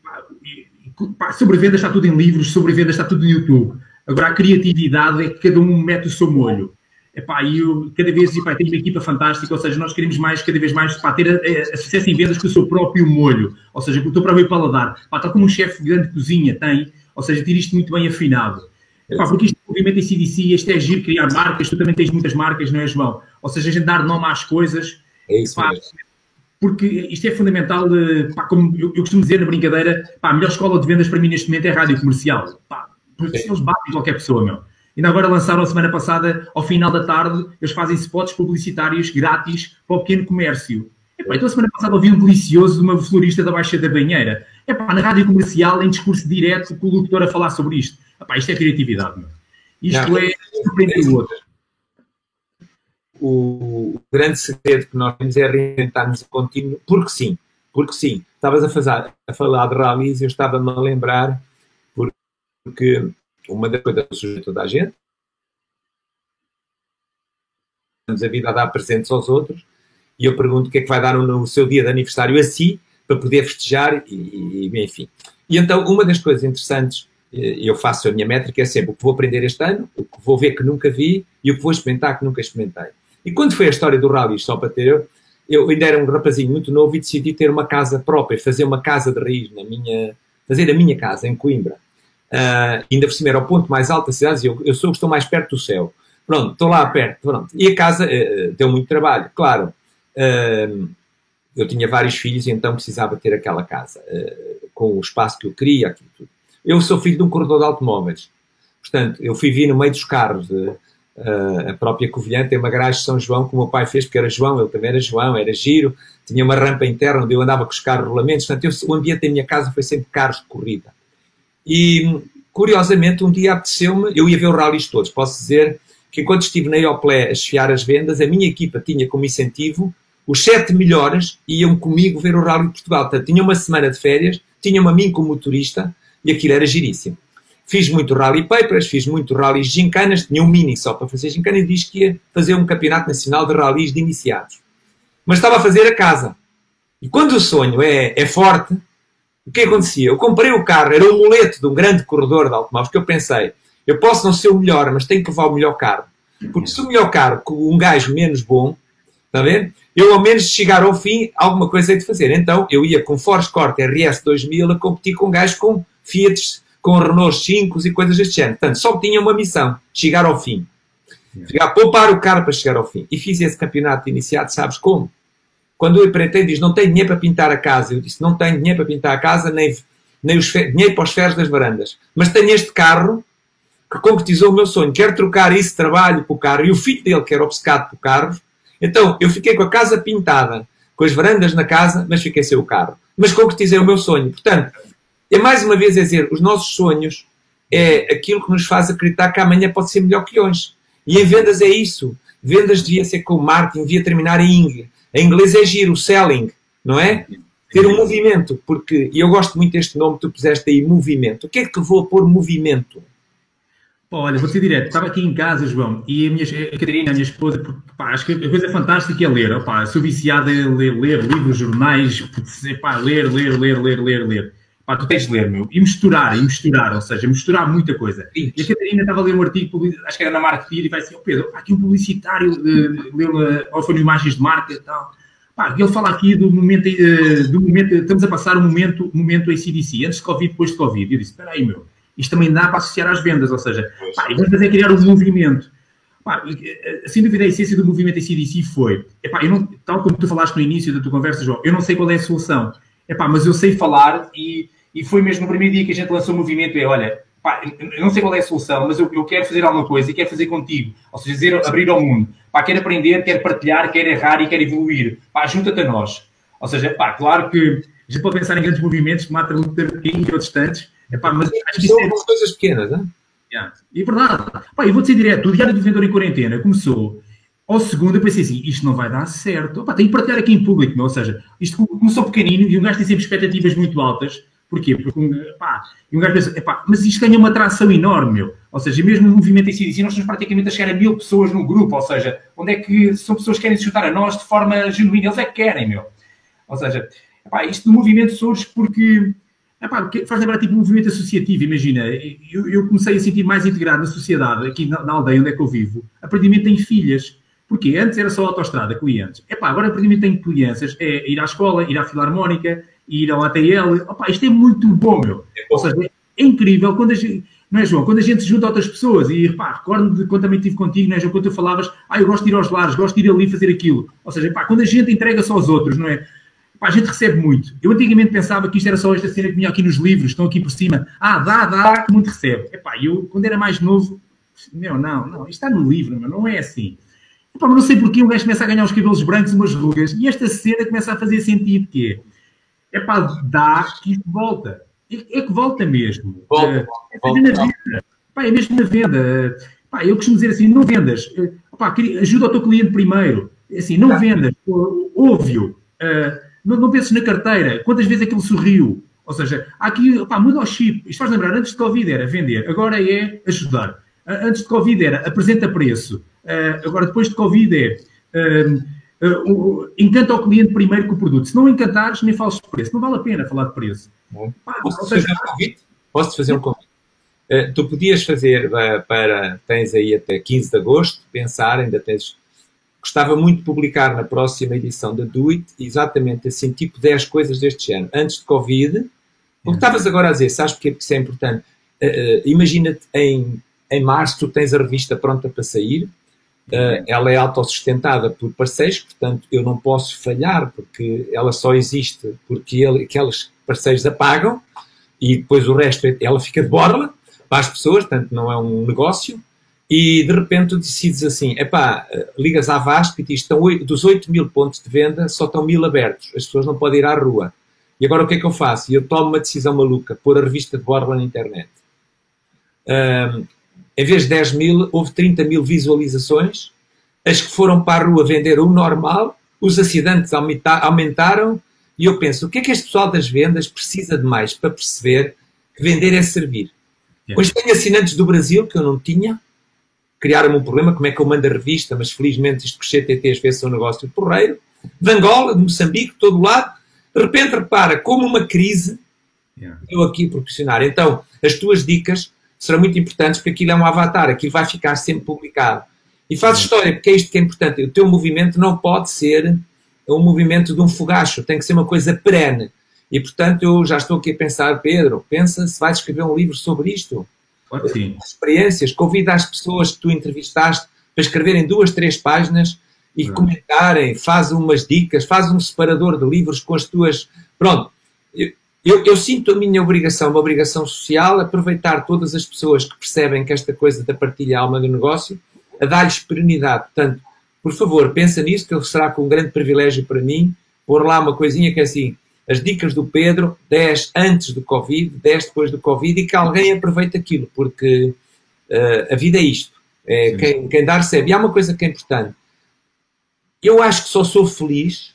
pá, sobre vendas está tudo em livros, sobre vendas está tudo no YouTube. Agora, a criatividade é que cada um mete o seu molho. Epá, e eu cada vez epá, tenho uma equipa fantástica, ou seja, nós queremos mais, cada vez mais, para ter a, a, a, sucesso em vendas com o seu próprio molho, ou seja, com o teu próprio paladar. Pá, tal como um chefe de grande cozinha tem, ou seja, ter isto muito bem afinado. Epá, porque isto, obviamente, em CDC, isto é giro, criar marcas, tu também tens muitas marcas, não é, João? Ou seja, a gente dar nome às coisas. É isso mesmo porque isto é fundamental, pá, como eu, eu, costumo dizer na brincadeira, pá, a melhor escola de vendas para mim neste momento é a rádio comercial. Pá, porque eles batem qualquer pessoa, meu. Ainda agora lançaram a semana passada, ao final da tarde, eles fazem spots publicitários grátis para o pequeno comércio. Epá, então a semana passada ouvi um delicioso de uma florista da Baixa da Banheira. Epá, na rádio comercial, em discurso direto, com o locutor a falar sobre isto. Epá, isto é criatividade, meu. Isto Não, é surpreender o outro o grande segredo que nós temos é reinventarmos o contínuo, porque sim, porque sim. Estavas a, fazer, a falar de rallies eu estava-me a lembrar, porque uma das coisas que sujeito toda a gente, a vida a dar presentes aos outros, e eu pergunto o que é que vai dar no seu dia de aniversário a si, para poder festejar, e, e enfim. E então, uma das coisas interessantes, eh, eu faço a minha métrica, é sempre o que vou aprender este ano, o que vou ver que nunca vi e o que vou experimentar que nunca experimentei. E quando foi a história do rally, só para ter, eu, eu ainda era um rapazinho muito novo e decidi ter uma casa própria, fazer uma casa de raiz na minha, fazer a minha casa em Coimbra. Uh, ainda por cima era o ponto mais alto da cidade, eu, eu sou estou mais perto do céu. Pronto, estou lá perto, pronto. E a casa uh, deu muito trabalho, claro. Uh, eu tinha vários filhos e então precisava ter aquela casa, com o espaço que eu queria, aquilo tudo. Eu sou filho de um corredor de automóveis. Portanto, eu fui vir no meio dos carros, Uh, a própria Covilhã tem uma garagem de São João que o meu pai fez porque era João, ele também era João, era giro, tinha uma rampa interna onde eu andava com os carros rolamentos, portanto eu, o ambiente da minha casa foi sempre carros de corrida. E curiosamente um dia apeteceu-me, eu ia ver os rallies todos, posso dizer que enquanto estive na Ioplé a esfiar as vendas, a minha equipa tinha como incentivo os sete melhores iam comigo ver o Rally de Portugal. Portanto, tinha uma semana de férias, tinham-me a mim como motorista e aquilo era giríssimo. Fiz muito rally papers, fiz muito rally gincanas, tinha um mini só para fazer gincana e disse que ia fazer um campeonato nacional de rallies de iniciados. Mas estava a fazer a casa. E quando o sonho é, é forte, o que acontecia? Eu comprei o carro, era o muleto de um grande corredor de automóveis, que eu pensei, eu posso não ser o melhor, mas tenho que levar o melhor carro. Porque se o melhor carro com um gajo menos bom, está ver? Eu ao menos chegar ao fim, alguma coisa hei de fazer. Então eu ia com Force Corte RS 2000 a competir com um gajo com Fiat com Renault 5 e coisas deste género. Portanto, só tinha uma missão, chegar ao fim. Chegar, poupar o carro para chegar ao fim. E fiz esse campeonato iniciado, sabes como? Quando eu empreitei, diz, não tenho dinheiro para pintar a casa. Eu disse, não tenho dinheiro para pintar a casa, nem, nem os dinheiro para os ferros das varandas. Mas tenho este carro que concretizou o meu sonho. Quero trocar esse trabalho o carro. E o filho dele, que era obcecado por carros. Então, eu fiquei com a casa pintada, com as varandas na casa, mas fiquei sem o carro. Mas concretizei o meu sonho. Portanto, é mais uma vez é dizer, os nossos sonhos é aquilo que nos faz acreditar que amanhã pode ser melhor que hoje. E em vendas é isso. Vendas devia ser com marketing, devia terminar em ing. Em inglês é giro, selling, não é? Ter um movimento, porque, e eu gosto muito deste nome que tu puseste aí, movimento. O que é que vou pôr movimento? Olha, vou ser direto, estava aqui em casa, João, e a, minha, a Catarina, a minha esposa, pá, acho que a coisa fantástica é ler, opá, sou viciada em ler, ler livros, jornais, pá, ler, ler, ler, ler, ler, ler. Pá, tu tens de ler, meu. E misturar, e misturar, ou seja, misturar muita coisa. E a Catarina estava a ler um artigo, acho que era na Marketing, e vai assim, oh Pedro, há aqui um publicitário, uh, leu, ou foi imagens de marca e tal. Pá, ele fala aqui do momento, uh, do momento, estamos a passar um momento, momento ACDC, antes de Covid, depois de Covid. E eu disse, espera aí, meu, isto também dá para associar às vendas, ou seja, pá, e vamos fazer criar um movimento. Pá, sem dúvida, a essência do movimento ACDC foi, epá, eu não, tal como tu falaste no início da tua conversa, João, eu não sei qual é a solução, epá, mas eu sei falar e, e foi mesmo no primeiro dia que a gente lançou o movimento, é, olha, pá, eu não sei qual é a solução, mas eu, eu quero fazer alguma coisa e quero fazer contigo, ou seja, dizer, abrir ao mundo, pá, quero aprender, quero partilhar, quero errar e quero evoluir, pá, junta-te a nós. Ou seja, pá, claro que a gente pode pensar em grandes movimentos, Martin Luther King e outros tantos, epá, mas acho que São é... coisas pequenas, não é? Yeah. E é verdade. Pá, eu vou dizer direto, o Diário do Vendedor em Quarentena começou ao segundo, eu pensei assim, isto não vai dar certo. Pá, tenho que partilhar aqui em público, meu. ou seja, isto começou pequenino e um gajo tem sempre expectativas muito altas. Porquê? Porque pá, e um gajo pensa, epá, mas isto ganha uma atração enorme, meu. Ou seja, mesmo no movimento em si, nós estamos praticamente a chegar a mil pessoas no grupo, ou seja, onde é que são pessoas que querem se juntar a nós de forma genuína, eles é que querem, meu. Ou seja, epá, isto do movimento surge porque Epá, faz lembrar tipo um movimento associativo, imagina, eu, eu, comecei a sentir mais integrado na sociedade, aqui na, na, aldeia onde é que eu vivo, a partir do momento tenho filhas. Porque antes era só autoestrada, clientes. Epá, agora a partir do momento tenho crianças, é ir à escola, ir à filarmónica, ir ao ATL. Epá, isto é muito bom, meu. É Ou seja, é incrível quando a gente, não é, João? Quando a gente se junta a outras pessoas e, repá, recordo de quando também estive contigo, não é, João? Quando tu falavas, ah, eu gosto de ir aos lares, gosto de ir ali fazer aquilo. Ou seja, epá, quando a gente entrega só aos outros, não é? Pá, a gente recebe muito. Eu antigamente pensava que isto era só esta cena que vinha aqui nos livros, estão aqui por cima. Ah, dá, dá, que muito recebe. Epá, eu, quando era mais novo, meu, não, não, isto está no livro, meu, não é assim. Epá, mas não sei porquê um gajo começa a ganhar os cabelos brancos e umas rugas e esta cena começa a fazer sentido, que é, epá, dá que isto volta. É, é que volta mesmo. Volta, é, volta, é mesmo na venda. Epá, eu costumo dizer assim, não vendas. Epá, ajuda o teu cliente primeiro. Assim, não vendas. Ouve-o. Uh, não, não penses na carteira. Quantas vezes aquilo sorriu? Ou seja, há aqui, pá, muda o chip. Isto faz lembrar, antes de Covid era vender, agora é ajudar. Antes de Covid era apresenta preço. Agora, depois de Covid é uh, encanta o cliente primeiro com o produto. Se não encantares, nem falas de preço. Não vale a pena falar de preço. Posso-te seja... fazer um convite? Posso fazer um convite? Uh, tu podias fazer uh, para, tens aí até 15 de agosto, pensar, ainda tens gostava muito de publicar na próxima edição da Do It exatamente assim, tipo 10 coisas deste género, antes de Covid. O que estavas agora a dizer, sabes? Porque isso é importante. Uh, Imagina-te em, em março, tu tens a revista pronta para sair, ela é autossustentada por parceiros, portanto eu não posso falhar, porque ela só existe porque ele, aqueles parceiros apagam e depois o resto ela fica de borla para as pessoas, portanto não é um negócio e de repente decides assim, epá, ligas à VASP e diz, estão dos 8 mil pontos de venda, só estão mil abertos, as pessoas não podem ir à rua. E agora o que é que eu faço? Eu tomo uma decisão maluca, pôr a revista de borla na internet. Um, em vez de 10 mil, houve 30 mil visualizações, as que foram para a rua venderam o normal, os acidentes aumentaram, e eu penso, o que é que este pessoal das vendas precisa de mais para perceber que vender é servir? Yeah. Hoje tenho assinantes do Brasil, que eu não tinha, criaram-me um problema, como é que eu mando a revista, mas felizmente isto com os CTTs fez um negócio porreiro. De Angola, de Moçambique, de todo lado. De repente, repara, como uma crise, yeah. eu aqui proporcionar. Então, as tuas dicas serão muito importantes, porque aquilo é um avatar, aquilo vai ficar sempre publicado. E faz história, porque é isto que é importante. O teu movimento não pode ser um movimento de um fogacho, tem que ser uma coisa perene. E, portanto, eu já estou aqui a pensar, Pedro, pensa se vais escrever um livro sobre isto sim. experiências, convida as pessoas que tu entrevistaste para escreverem duas, três páginas e comentarem, faz umas dicas, faz um separador de livros com as tuas. Pronto. Eu, eu, sinto a minha obrigação, uma obrigação social, aproveitar todas as pessoas que percebem que esta coisa da partilha é alma do negócio, a dar-lhes perenidade. Portanto, por favor, pensa nisso, que será com um grande privilégio para mim pôr lá uma coisinha que é assim, as dicas do Pedro, 10 antes do Covid, 10 depois do Covid, e que alguém aproveite aquilo, porque uh, a vida é isto. É quem, quem dá recebe. E há uma coisa que é importante. Eu acho que só sou feliz,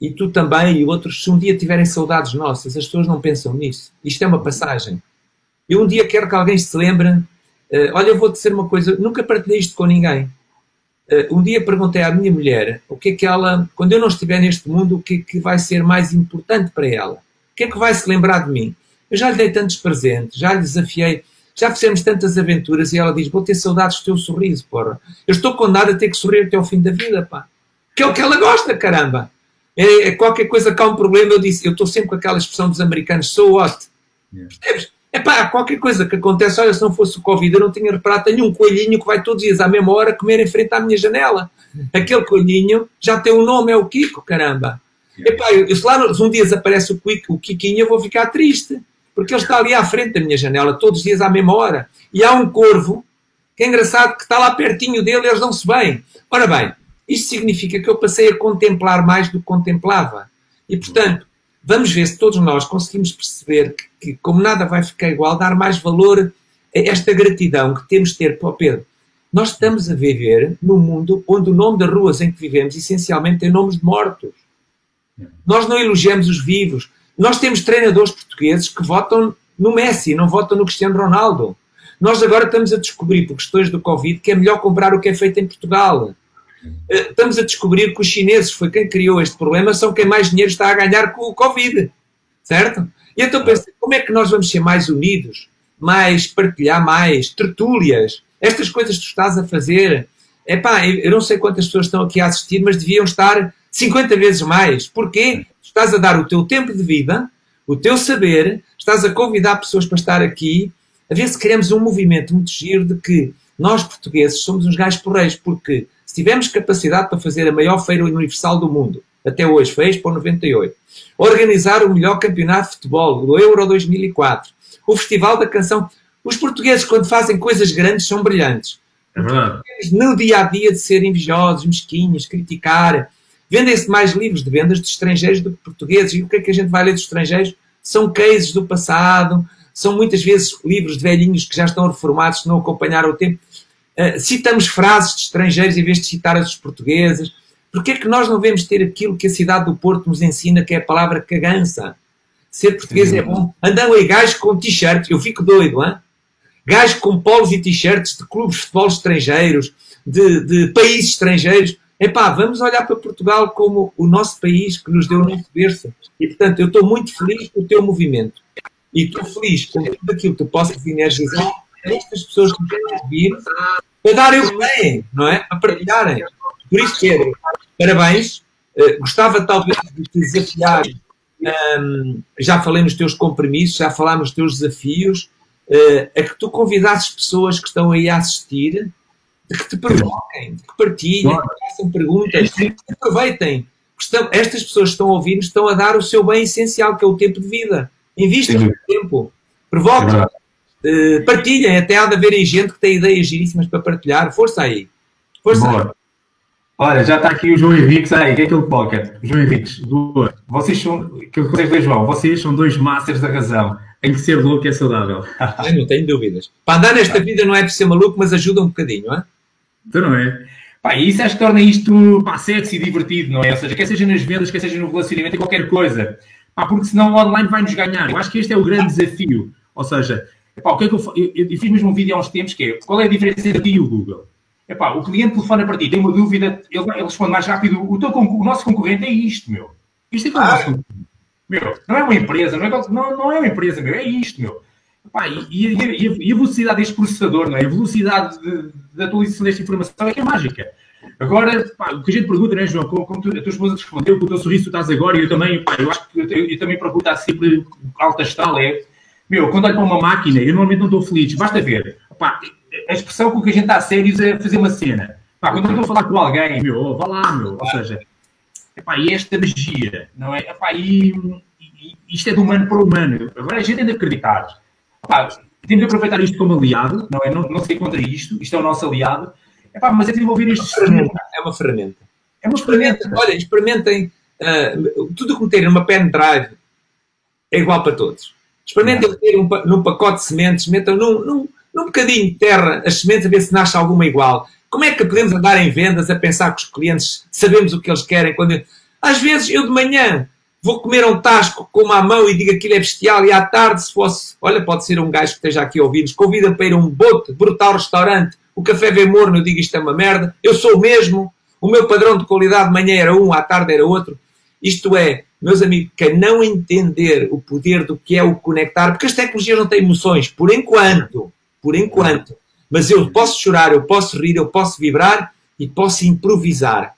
e tu também, e outros, se um dia tiverem saudades nossas, as pessoas não pensam nisso. Isto é uma passagem. Eu um dia quero que alguém se lembre, uh, olha, eu vou dizer uma coisa, nunca partilhei isto com ninguém. Uh, um dia perguntei à minha mulher o que é que ela, quando eu não estiver neste mundo, o que é que vai ser mais importante para ela? O que é que vai se lembrar de mim? Eu já lhe dei tantos presentes, já lhe desafiei, já fizemos tantas aventuras e ela diz: Vou ter saudades do teu sorriso, porra. Eu estou condenado a ter que sorrir até ao fim da vida, pá. Que é o que ela gosta, caramba. É, é qualquer coisa que há um problema, eu disse, eu estou sempre com aquela expressão dos americanos, so what? Yeah. Epá, qualquer coisa que acontece, olha, se não fosse o Covid, eu não tinha reparado, tenho um coelhinho que vai todos os dias à mesma hora comer em frente à minha janela. [laughs] Aquele coelhinho já tem um nome, é o Kiko, caramba. Epá, eu, se lá se um dia desaparece o, Kiko, o Kikinho, eu vou ficar triste, porque ele está ali à frente da minha janela, todos os dias à mesma hora. E há um corvo, que é engraçado, que está lá pertinho dele e eles não se bem. Ora bem, isto significa que eu passei a contemplar mais do que contemplava. E, portanto, vamos ver se todos nós conseguimos perceber que, que, como nada vai ficar igual, dar mais valor a esta gratidão que temos de ter para o Pedro. Nós estamos a viver num mundo onde o nome das ruas em que vivemos essencialmente tem nomes de mortos. Nós não elogiamos os vivos. Nós temos treinadores portugueses que votam no Messi, não votam no Cristiano Ronaldo. Nós agora estamos a descobrir, por questões do Covid, que é melhor comprar o que é feito em Portugal. Eh, estamos a descobrir que os chineses, foi quem criou este problema, são quem mais dinheiro está a ganhar com o Covid. Certo? E então penso, como é que nós vamos ser mais unidos? Mais partilhar mais, tertúlias, estas coisas que tu estás a fazer. Epá, eu não sei quantas pessoas estão aqui a assistir, mas deviam estar 50 vezes mais. Porquê? Estás a dar o teu tempo de vida, o teu saber, estás a convidar pessoas para estar aqui, a ver se queremos um movimento muito giro de que nós portugueses somos uns gajos porreiros, porque se tivermos capacidade para fazer a maior feira universal do mundo, até hoje, foi Expo 98, organizar o melhor campeonato de futebol, o Euro 2004, o Festival da Canção. Os portugueses, quando fazem coisas grandes, são brilhantes. É verdade. No dia a dia de serem invejosos, mesquinhos, criticar. Vendem-se mais livros de vendas de estrangeiros do que portugueses. E o que é que a gente vai ler dos estrangeiros? São cases do passado, são muitas vezes livros de velhinhos que já estão reformados, que não acompanharam o tempo. Eh, citamos frases de estrangeiros em vez de citar as dos portugueses. Porquê é que nós não devemos ter aquilo que a cidade do Porto nos ensina, que é a palavra cagança? Ser português é bom. Andam aí gajos com t-shirts, eu fico doido, hein? Gajos com polos e t-shirts de clubes de futebol estrangeiros, de, de países estrangeiros. Epá, vamos olhar para Portugal como o nosso país que nos deu nosso berço. E, portanto, eu estou muito feliz com o teu movimento. E estou feliz com tudo aquilo que tu possas energizar estas pessoas que querem ouvir para darem o que têm, não é? A partilharem. Por isso, Pedro, parabéns. Uh, gostava talvez de te desafiar. Um, já falei nos teus compromissos, já falámos nos teus desafios, uh, a que tu convidasses pessoas que estão aí a assistir, de que te provoquem, de que partilhem, que façam perguntas, que aproveitem. Estão, estas pessoas que estão a ouvir estão a dar o seu bem essencial, que é o tempo de vida. Invista o tempo. Provoquem. Uh, partilhem, até há de haver aí gente que tem ideias giríssimas para partilhar. Força aí. Força Boa. aí. Olha, já está aqui o João Henriques aí, que é aquele pocket. João Henriques, boa. Vocês são, que vocês dois, João, vocês são dois masters da razão. Tem que ser louco é saudável. [laughs] Eu não tenho dúvidas. Para andar nesta vida não é para ser maluco, mas ajuda um bocadinho, não é? Então não é? Pá, e isso acho que torna isto pá, sexy e divertido, não é? Ou seja, quer seja nas vendas, quer seja no relacionamento, em qualquer coisa. Pá, porque senão o online vai nos ganhar. Eu acho que este é o grande desafio. Ou seja, Epá, o que é que eu, eu, eu, fiz mesmo um vídeo há uns tempos que é qual é a diferença entre ti e o Google? Epá, o cliente telefona para ti, tem uma dúvida, ele, ele responde mais rápido. O, teu, o nosso concorrente é isto, meu. Isto é que é o nosso concorrente. Meu, não é uma empresa, não é, não, não é uma empresa, meu, é isto, meu. Epá, e, e, e, e, a velocidade deste processador, não é? A velocidade de, de atualização desta informação é que é mágica. Agora, pá, o que a gente pergunta, não é, João? Como, como tu, a tua esposa te respondeu, com o teu sorriso tu estás agora, e eu também, pá, eu acho que eu, eu também procuro estar sempre alta astral, é meu, quando olho para uma máquina, eu normalmente não estou feliz. Basta ver. Pá, a expressão com que a gente está a sério é fazer uma cena. Pá, quando eu estou a falar com alguém, meu, oh, vá lá, meu. Ou seja, epá, e esta magia, não é? Epá, e, e, isto é de humano para humano. Agora a gente tem de acreditar. Epá, temos de aproveitar isto como aliado, não é? Não, não sei contra isto, isto é o nosso aliado. Epá, mas é desenvolver isto. É uma ferramenta. É uma ferramenta. Olha, experimentem uh, tudo o que meterem numa pen drive é igual para todos. Experimentem ter um, num pacote de sementes, metam num, num, num bocadinho de terra as sementes a ver se nasce alguma igual. Como é que podemos andar em vendas a pensar que os clientes sabemos o que eles querem? Quando... Às vezes eu de manhã vou comer um tasco com uma mão e digo aquilo é bestial e à tarde se fosse, olha, pode ser um gajo que esteja aqui a ouvir-nos, convida para ir a um bote, brutal restaurante, o café vem morno, eu digo isto é uma merda, eu sou o mesmo, o meu padrão de qualidade de manhã era um, à tarde era outro. Isto é, meus amigos, quem não entender o poder do que é o conectar, porque as tecnologias não têm emoções, por enquanto, por enquanto. Mas eu posso chorar, eu posso rir, eu posso vibrar e posso improvisar,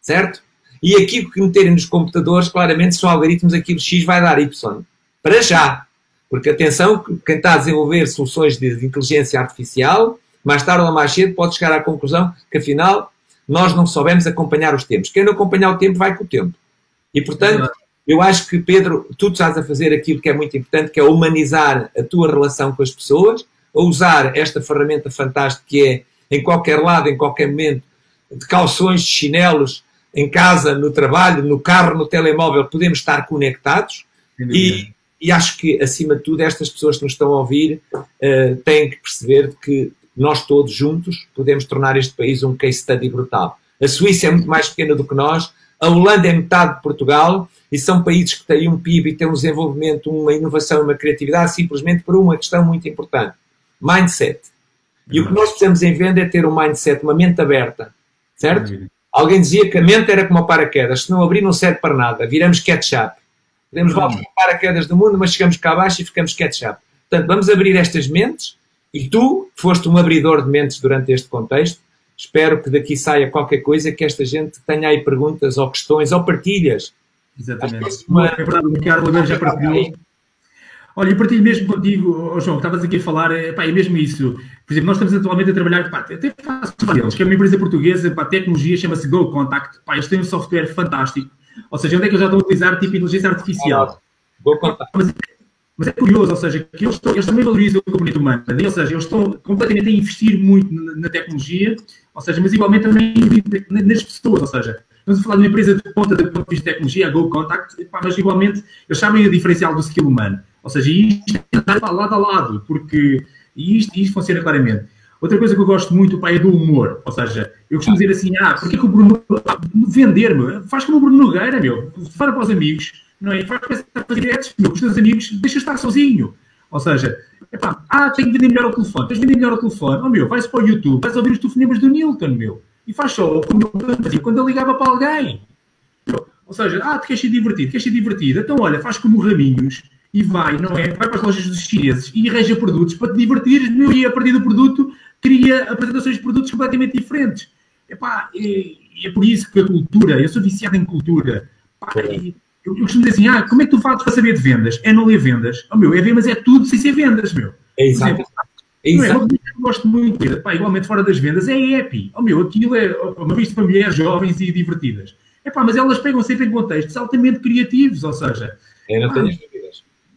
certo? E aquilo que meterem nos computadores, claramente, são algoritmos, aquilo X vai dar Y. Para já. Porque atenção, quem está a desenvolver soluções de inteligência artificial, mais tarde ou mais cedo pode chegar à conclusão que afinal nós não soubemos acompanhar os tempos. Quem não acompanhar o tempo vai com o tempo. E portanto, eu acho que Pedro, tu estás a fazer aquilo que é muito importante, que é humanizar a tua relação com as pessoas, a usar esta ferramenta fantástica que é em qualquer lado, em qualquer momento, de calções, de chinelos, em casa, no trabalho, no carro, no telemóvel, podemos estar conectados e, e, acho que, acima de tudo, estas pessoas que nos estão a ouvir uh, têm que perceber que nós todos juntos podemos tornar este país um case study brutal. A Suíça é muito mais pequena do que nós, a Holanda é metade de Portugal e são países que têm um PIB e têm um desenvolvimento, uma inovação, uma criatividade simplesmente por uma questão muito importante: mindset. E o que nós precisamos em venda é ter um mindset, uma mente aberta, certo? Alguém dizia que a mente era como a paraquedas, se não abrir não serve para nada, viramos ketchup. Podemos levar os paraquedas do mundo, mas chegamos cá abaixo e ficamos ketchup. Portanto, vamos abrir estas mentes e tu foste um abridor de mentes durante este contexto. Espero que daqui saia qualquer coisa, que esta gente tenha aí perguntas ou questões ou partilhas. Exatamente. Uma... É verdade, o Ricardo já partilhou. Olha, eu partilho mesmo contigo, oh João, que estavas aqui a falar, é, pá, é mesmo isso. Por exemplo, nós estamos atualmente a trabalhar, pá, até faço deles, que é uma empresa portuguesa, pá, tecnologia, chama-se Go Contact, pá, eles têm um software fantástico. Ou seja, onde é que eles já estão a utilizar tipo inteligência artificial? Go Contact. Mas, mas, é curioso, ou seja, que eles, estão, eles também valorizam o componente humano, ou seja, eles estão completamente a investir muito na, na tecnologia, ou seja, mas igualmente também nas pessoas, ou seja, Estamos a falar de uma empresa de ponta de ponto de vista de tecnologia, a Go Contact, mas igualmente eles sabem a diferencial do skill humano. Ou seja, isto está lado a lado, porque isto, isto funciona claramente. Outra coisa que eu gosto muito, é do humor. Ou seja, eu costumo dizer assim, ah, porque é que o Bruno... Vender-me. Faz como o Bruno Nogueira, meu. Fala para os amigos, não é? Faz para diretos, meu. Os teus amigos, deixa estar sozinho. Ou seja, epá, ah, tenho que vender melhor o telefone. Tens de vender melhor o telefone. Oh, meu, vais para o YouTube, vais ouvir os telefonemas do Newton, meu. E faz só quando eu ligava para alguém. Ou seja, ah, te queres ser divertido, queres ser divertido. Então, olha, faz como o Raminhos e vai, não é? Vai para as lojas dos chineses e arranja produtos para te divertir meu, e a partir do produto cria apresentações de produtos completamente diferentes. Epá, é, é por isso que a cultura, eu sou viciado em cultura. Epá, eu, eu costumo dizer assim, ah, como é que tu fazes para saber de vendas? É não ler vendas. Oh, meu, é ver, mas é tudo sem ser vendas, meu. É exato. É, não é? Eu gosto muito pá, igualmente fora das vendas, é happy. Oh, meu, aquilo é uma vista para mulheres jovens e divertidas. Epá, mas elas pegam sempre em contextos altamente criativos, ou seja... É, não tenho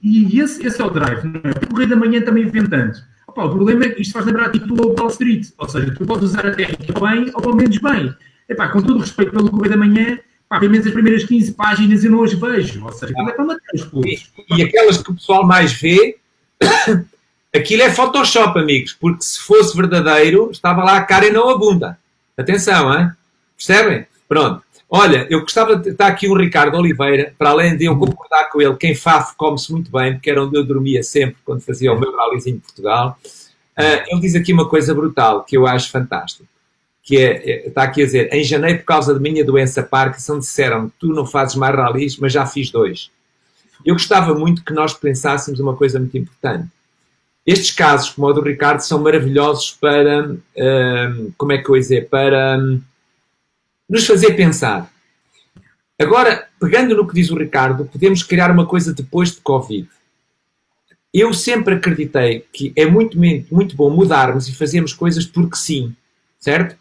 e esse, esse é o drive, não é? O Rei da Manhã também vem tanto. Opa, o problema é que isto faz lembrar tipo do Wall Street, ou seja, tu podes usar a técnica bem ou pelo menos bem. Epá, com todo o respeito pelo Correio da Manhã, pá, pelo menos as primeiras 15 páginas eu não as vejo, ou seja, aquilo é para matar os pulos. E, e aquelas que o pessoal mais vê, aquilo é Photoshop, amigos, porque se fosse verdadeiro, estava lá a cara e não a bunda. Atenção, hein? percebem? Pronto. Olha, eu gostava de estar aqui o Ricardo Oliveira, para além de eu concordar com ele, quem Faf come-se muito bem, porque era onde eu dormia sempre quando fazia o meu rallyzinho de Portugal. Uh, ele diz aqui uma coisa brutal que eu acho fantástico, que é, é, está aqui a dizer, em janeiro, por causa da minha doença Parkinson, disseram tu não fazes mais rallies, mas já fiz dois. Eu gostava muito que nós pensássemos uma coisa muito importante. Estes casos, como o do Ricardo, são maravilhosos para, uh, como é que eu ia dizer, para nos fazer pensar. Agora, pegando no que diz o Ricardo, podemos criar uma coisa depois de Covid. Eu sempre acreditei que é muito, muito bom mudarmos e fazermos coisas porque sim, certo?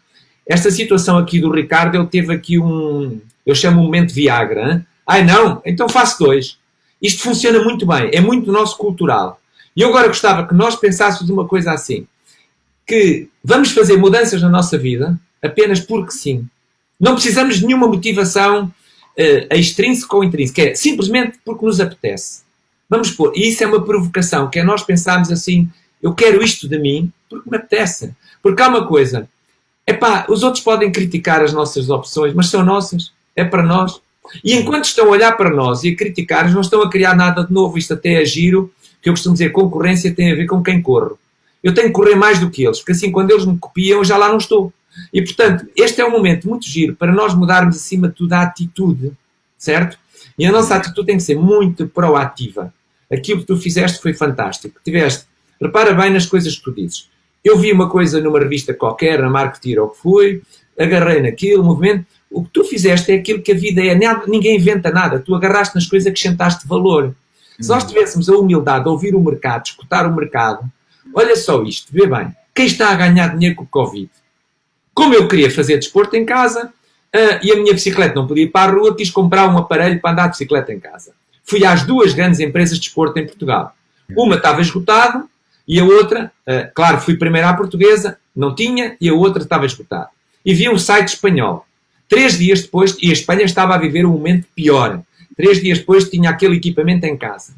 Esta situação aqui do Ricardo, ele teve aqui um, eu chamo um momento Viagra. Hein? Ai não, então faço dois. Isto funciona muito bem, é muito nosso cultural. E eu agora gostava que nós pensássemos uma coisa assim, que vamos fazer mudanças na nossa vida apenas porque sim. Não precisamos de nenhuma motivação uh, extrínseca ou intrínseca, é simplesmente porque nos apetece. Vamos pôr, e isso é uma provocação, que é nós pensarmos assim, eu quero isto de mim porque me apetece. Porque há uma coisa, epá, os outros podem criticar as nossas opções, mas são nossas, é para nós. E enquanto estão a olhar para nós e a criticar, não estão a criar nada de novo. Isto até é giro, que eu costumo dizer, concorrência tem a ver com quem corre. Eu tenho que correr mais do que eles, porque assim, quando eles me copiam, eu já lá não estou. E, portanto, este é um momento muito giro para nós mudarmos, acima de tudo, a atitude, certo? E a nossa atitude tem que ser muito proativa. Aquilo que tu fizeste foi fantástico. Tiveste, repara bem nas coisas que tu dizes. Eu vi uma coisa numa revista qualquer, na Marketeer ou que fui, agarrei naquilo, movimento. O que tu fizeste é aquilo que a vida é. Ninguém inventa nada. Tu agarraste nas coisas, acrescentaste valor. Se nós tivéssemos a humildade de ouvir o mercado, escutar o mercado, olha só isto, vê bem, quem está a ganhar dinheiro com o Covid? Como eu queria fazer desporto em casa uh, e a minha bicicleta não podia ir para a rua, quis comprar um aparelho para andar de bicicleta em casa. Fui às duas grandes empresas de desporto em Portugal. Uma estava esgotada e a outra, uh, claro, fui primeiro à portuguesa, não tinha, e a outra estava esgotada. E vi um site espanhol. Três dias depois, e a Espanha estava a viver um momento pior. Três dias depois tinha aquele equipamento em casa.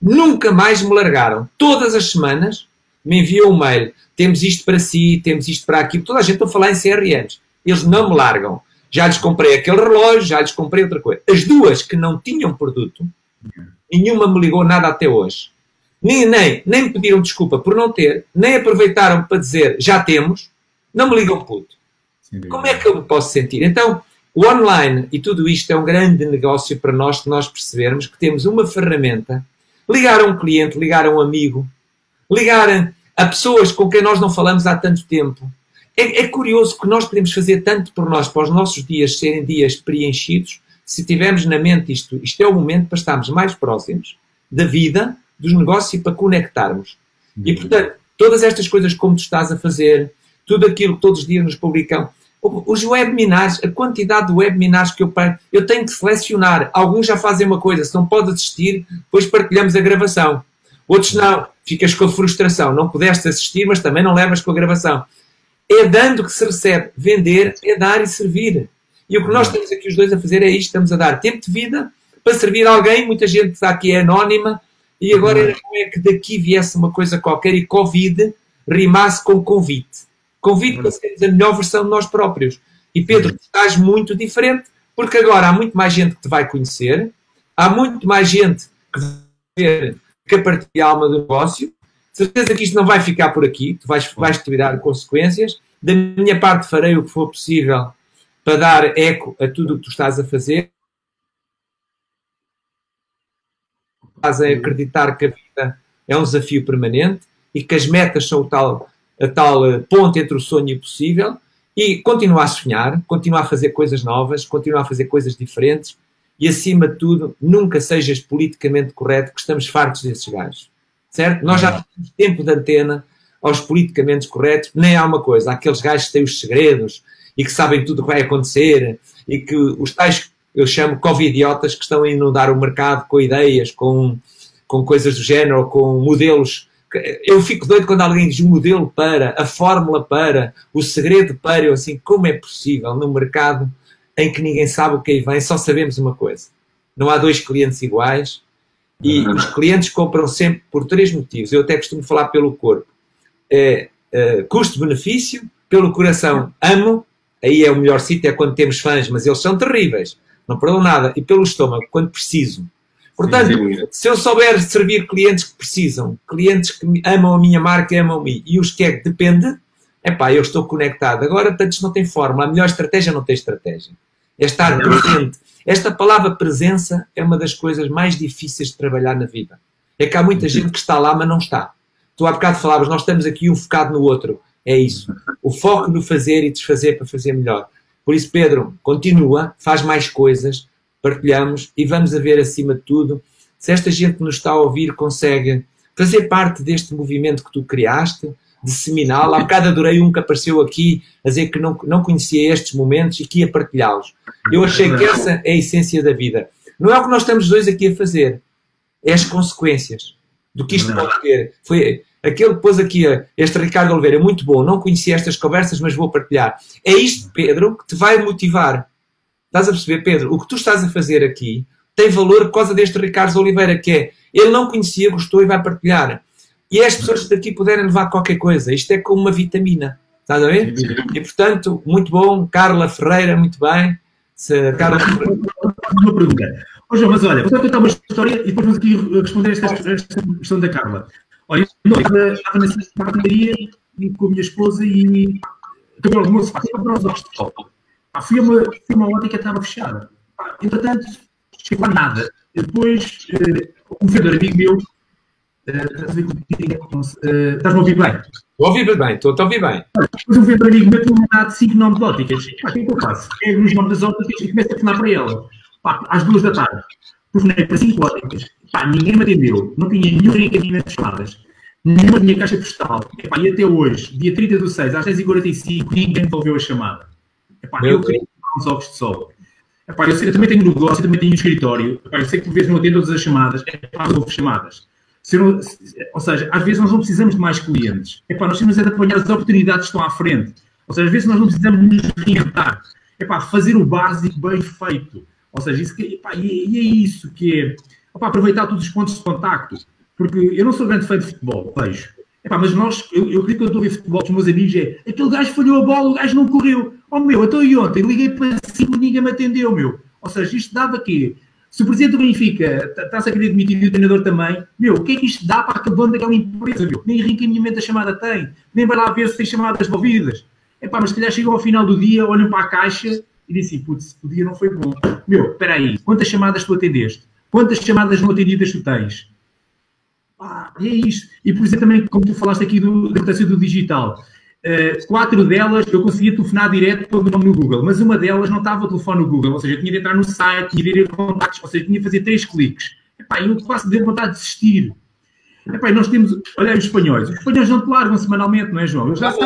Nunca mais me largaram. Todas as semanas me enviam um mail. Temos isto para si, temos isto para aqui. Toda a gente está a falar em CRMs. Eles não me largam. Já lhes comprei aquele relógio, já lhes comprei outra coisa. As duas que não tinham produto, nenhuma me ligou nada até hoje. Nem, nem, nem me pediram desculpa por não ter, nem aproveitaram para dizer já temos, não me ligam puto. Como é que eu me posso sentir? Então, o online e tudo isto é um grande negócio para nós, que nós percebermos que temos uma ferramenta, ligar a um cliente, ligar a um amigo, ligar a pessoas com quem nós não falamos há tanto tempo. É, é curioso que nós podemos fazer tanto por nós, para os nossos dias serem dias preenchidos, se tivermos na mente isto, isto é o momento para estarmos mais próximos da vida, dos negócios e para conectarmos. E, portanto, todas estas coisas como tu estás a fazer, tudo aquilo que todos os dias nos publicam, os webinars, a quantidade de webinars que eu pego, eu tenho que selecionar. Alguns já fazem uma coisa, se não pode assistir, depois partilhamos a gravação. Outros não, ficas com frustração, não pudeste assistir, mas também não levas com a gravação. É dando que se recebe. Vender é dar e servir. E o que nós estamos aqui os dois a fazer é isto: estamos a dar tempo de vida para servir alguém. Muita gente está aqui é anónima. E agora era como é que daqui viesse uma coisa qualquer e Covid rimasse com convite. Convite para sermos a melhor versão de nós próprios. E Pedro, tu estás muito diferente, porque agora há muito mais gente que te vai conhecer, há muito mais gente que vai ver que a partir da alma do negócio. Certeza que isto não vai ficar por aqui, tu vais, vais te tirar consequências. Da minha parte, farei o que for possível para dar eco a tudo o que tu estás a fazer. Estás a acreditar que a vida é um desafio permanente e que as metas são o tal a tal eh, ponte entre o sonho e o possível e continuar a sonhar, continuar a fazer coisas novas, continuar a fazer coisas diferentes e, acima de tudo, nunca sejas politicamente correto, que estamos fartos desses gajos. Certo? Nós já temos tempo de antena aos politicamente corretos, nem há uma coisa, há aqueles gajos que têm os segredos e que sabem tudo o que vai acontecer e que os tais, eu chamo covidiotas, que estão a inundar o mercado com ideias, com, com coisas do género, com modelos eu fico doido quando alguém diz o modelo para, a fórmula para, o segredo para, eu assim, como é possível num mercado em que ninguém sabe o que aí vem, só sabemos uma coisa. Não há dois clientes iguais e uhum. os clientes compram sempre por três motivos. Eu até costumo falar pelo corpo. É, é, custo-benefício, pelo coração amo, aí é o melhor sítio, é quando temos fãs, mas eles são terríveis, não perdão nada, e pelo estômago, quando preciso. Portanto, se eu souber servir clientes que precisam, clientes que amam a minha marca, amam-me e os que é que depende, é pá, eu estou conectado. Agora, tantos não tem forma. A melhor estratégia não tem estratégia. É estar presente. Esta palavra presença é uma das coisas mais difíceis de trabalhar na vida. É que há muita gente que está lá, mas não está. Tu há bocado falavas, nós estamos aqui um focado no outro. É isso. O foco no fazer e desfazer para fazer melhor. Por isso, Pedro, continua, faz mais coisas, partilhamos e vamos a ver, acima de tudo, se esta gente que nos está a ouvir consegue fazer parte deste movimento que tu criaste, disseminá-lo. Há bocado adorei um que apareceu aqui a dizer que não, não conhecia estes momentos e que ia partilhá-los. Eu achei que essa é a essência da vida. Não é o que nós estamos dois aqui a fazer, é as consequências do que isto pode ter. Foi aquele que pôs aqui, este Ricardo Oliveira, muito bom, não conhecia estas conversas, mas vou partilhar. É isto, Pedro, que te vai motivar. Estás a perceber, Pedro? O que tu estás a fazer aqui tem valor por causa deste Ricardo Oliveira, que é ele não conhecia, gostou e vai partilhar. E é as pessoas daqui puderem levar qualquer coisa. Isto é como uma vitamina. Estás a ver? E portanto, muito bom. Carla Ferreira, muito bem. Se, Carla Uma pergunta. Oh, João, mas olha, vou contar uma história e depois vamos aqui responder esta, esta questão da Carla. Olha, eu estava na padaria com a minha esposa e acabei o almoço, para os ah, fui, a uma, fui a uma ótica que estava fechada. Ah, entretanto, chegou a nada. Depois, uh, um vendedor amigo meu, uh, estás-me a ouvir bem? Estou a ouvir bem, estou a ouvir bem. Depois um vendedor amigo meu tinha dado 5 nomes de óticas. Pá, o que é que eu faço? Pego os nomes das óticas e começo a telefonar para ela. Pá, às duas da tarde. Telefonei para 5 óticas. Pá, ninguém me atendeu, não tinha nenhum reencaminhamento de chamadas, nenhuma tinha caixa postal. E até hoje, dia 30 do 6, às 10h45, ninguém devolveu a chamada. Epá, eu queria uns ovos de sol. Epá, eu, sei, eu também tenho negócio, eu também tenho um escritório. Epá, eu sei que por vezes não atendo todas as chamadas, é para resolver chamadas. Não, ou seja, às vezes nós não precisamos de mais clientes. Epá, nós temos é de apanhar as oportunidades que estão à frente. Ou seja, às vezes nós não precisamos nos reinventar. Epá, fazer o básico bem feito. Ou seja, isso que, epá, e, e, é isso que é epá, aproveitar todos os pontos de contacto. Porque eu não sou grande fã de futebol, vejo. Epá, mas nós, eu, eu que eu estou a ver futebol os meus amigos, é aquele gajo falhou a bola, o gajo não correu. Oh meu, então e ontem liguei para cinco ninguém me atendeu, meu. Ou seja, isto dava quê? Se o presidente do Benfica está-se a querer demitir e o treinador também, meu, o que é que isto dá para aquele dono daquela empresa, meu? Nem reencaminhamento da chamada tem, nem vai lá ver se tem chamadas envolvidas. É pá, mas se calhar chegam ao final do dia, olham para a caixa e dizem assim, putz, o dia não foi bom. Meu, espera aí, quantas chamadas tu atendeste? Quantas chamadas não atendidas tu tens? Pá, é isto. E por isso também, como tu falaste aqui do, da importância do digital, uh, quatro delas eu conseguia telefonar direto pelo nome no Google, mas uma delas não estava o telefone no Google, ou seja, eu tinha de entrar no site, tinha de ir a contactos, ou seja, tinha de fazer três cliques. Epá, eu quase dei vontade de desistir. Epá, nós temos, olha os espanhóis, os espanhóis não te largam semanalmente, não é, João? Eu já sei.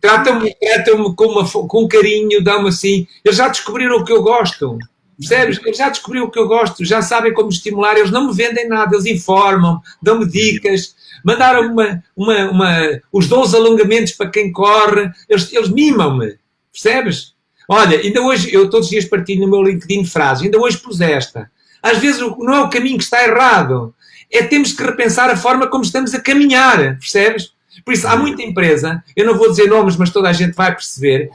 Tratam-me tratam com, com carinho, dão-me assim. Eles já descobriram o que eu gosto. Percebes? Eles já descobriram o que eu gosto, já sabem como estimular. Eles não me vendem nada, eles informam, dão-me dicas. Mandaram uma, uma, uma, os 12 alongamentos para quem corre. Eles, eles mimam-me. Percebes? Olha, ainda hoje, eu todos os dias partilho no meu LinkedIn frases, ainda hoje pus esta. Às vezes não é o caminho que está errado, é temos que repensar a forma como estamos a caminhar, percebes? Por isso, há muita empresa, eu não vou dizer nomes, mas toda a gente vai perceber,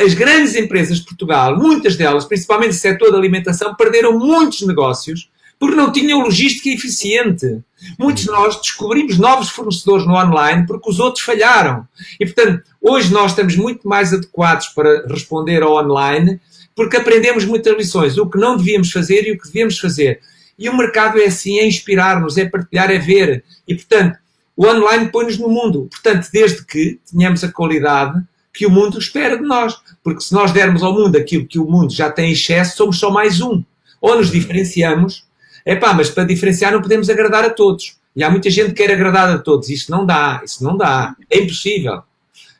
as grandes empresas de Portugal, muitas delas, principalmente no setor da alimentação, perderam muitos negócios porque não tinham logística eficiente. Muitos de nós descobrimos novos fornecedores no online porque os outros falharam. E, portanto, hoje nós estamos muito mais adequados para responder ao online porque aprendemos muitas lições, o que não devíamos fazer e o que devíamos fazer. E o mercado é assim, é inspirar-nos, é partilhar, é ver. E, portanto, o online põe-nos no mundo. Portanto, desde que tenhamos a qualidade que o mundo espera de nós. Porque se nós dermos ao mundo aquilo que o mundo já tem em excesso, somos só mais um. Ou nos diferenciamos. É pá, mas para diferenciar não podemos agradar a todos. E há muita gente que quer agradar a todos. Isso não dá, isso não dá. É impossível.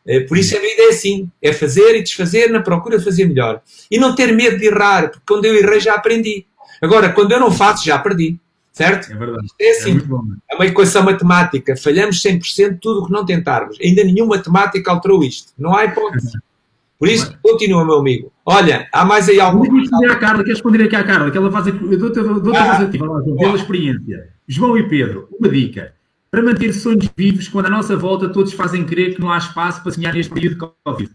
É, por isso a vida é assim: é fazer e desfazer na procura de fazer melhor. E não ter medo de errar, porque quando eu errei já aprendi. Agora, quando eu não faço, já perdi. Certo? É verdade. É assim. É, é uma equação matemática. Falhamos 100% tudo o que não tentarmos. Ainda nenhum matemático alterou isto. Não há hipótese. Por isso, continua, meu amigo. Olha, há mais aí alguma coisa? responder à Carla, quer responder aqui à Carla, que ela faz aqui, dou-te dou ah, a pela experiência. João e Pedro, uma dica. Para manter sonhos vivos, quando à nossa volta todos fazem crer que não há espaço para sonhar neste período de Covid.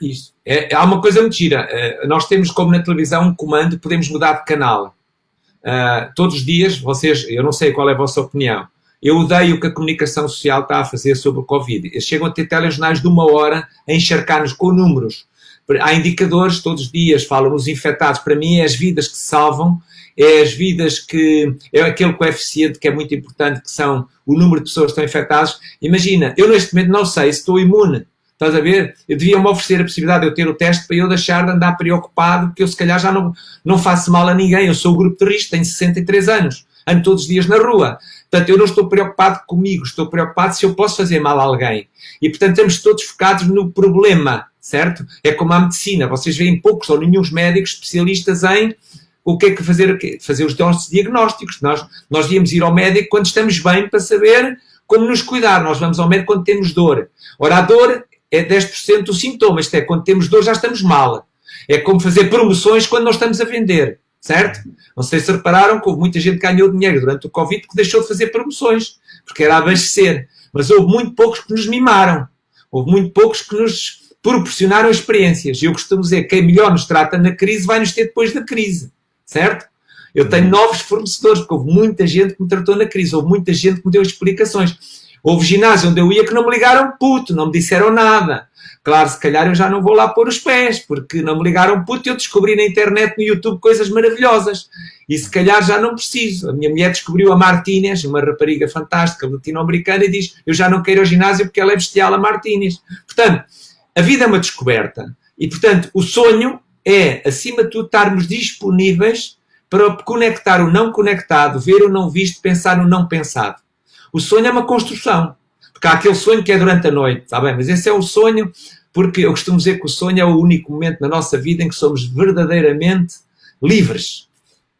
Isso. É, há uma coisa mentira. Uh, nós temos, como na televisão, um comando, podemos mudar de canal. Uh, todos os dias, vocês, eu não sei qual é a vossa opinião, eu odeio o que a comunicação social está a fazer sobre o Covid. Eles chegam a ter telejornais de uma hora a encharcar-nos com números. Há indicadores todos os dias, falam nos infectados. Para mim, é as vidas que se salvam, é as vidas que. É aquele coeficiente que é muito importante, que são o número de pessoas que estão infectadas. Imagina, eu neste momento não sei se estou imune Estás a ver? Eu devia-me oferecer a possibilidade de eu ter o teste para eu deixar de andar preocupado, porque eu se calhar já não, não faço mal a ninguém. Eu sou o grupo de risco, tenho 63 anos, ando todos os dias na rua. Portanto, eu não estou preocupado comigo, estou preocupado se eu posso fazer mal a alguém. E, portanto, estamos todos focados no problema, certo? É como a medicina. Vocês veem poucos ou nenhum médicos especialistas em o que é que fazer, fazer os nossos diagnósticos. Nós, nós devíamos ir ao médico quando estamos bem para saber como nos cuidar. Nós vamos ao médico quando temos dor. Ora, a dor é 10% do sintoma. Isto é, quando temos dor já estamos mal. É como fazer promoções quando nós estamos a vender, certo? Não sei se repararam que houve muita gente que ganhou dinheiro durante o Covid que deixou de fazer promoções, porque era abastecer. Mas houve muito poucos que nos mimaram. Houve muito poucos que nos proporcionaram experiências. E eu costumo dizer que quem melhor nos trata na crise vai nos ter depois da crise, certo? Eu tenho novos fornecedores, porque houve muita gente que me tratou na crise, houve muita gente que me deu explicações. Houve ginásio onde eu ia que não me ligaram puto, não me disseram nada. Claro, se calhar eu já não vou lá pôr os pés, porque não me ligaram puto e eu descobri na internet, no YouTube, coisas maravilhosas. E se calhar já não preciso. A minha mulher descobriu a Martínez, uma rapariga fantástica latino-americana, e diz: Eu já não quero ao ginásio porque ela é bestial, a Martínez. Portanto, a vida é uma descoberta. E, portanto, o sonho é, acima de tudo, estarmos disponíveis para conectar o não conectado, ver o não visto, pensar o não pensado. O sonho é uma construção. Porque há aquele sonho que é durante a noite, está bem? Mas esse é o sonho, porque eu costumo dizer que o sonho é o único momento na nossa vida em que somos verdadeiramente livres.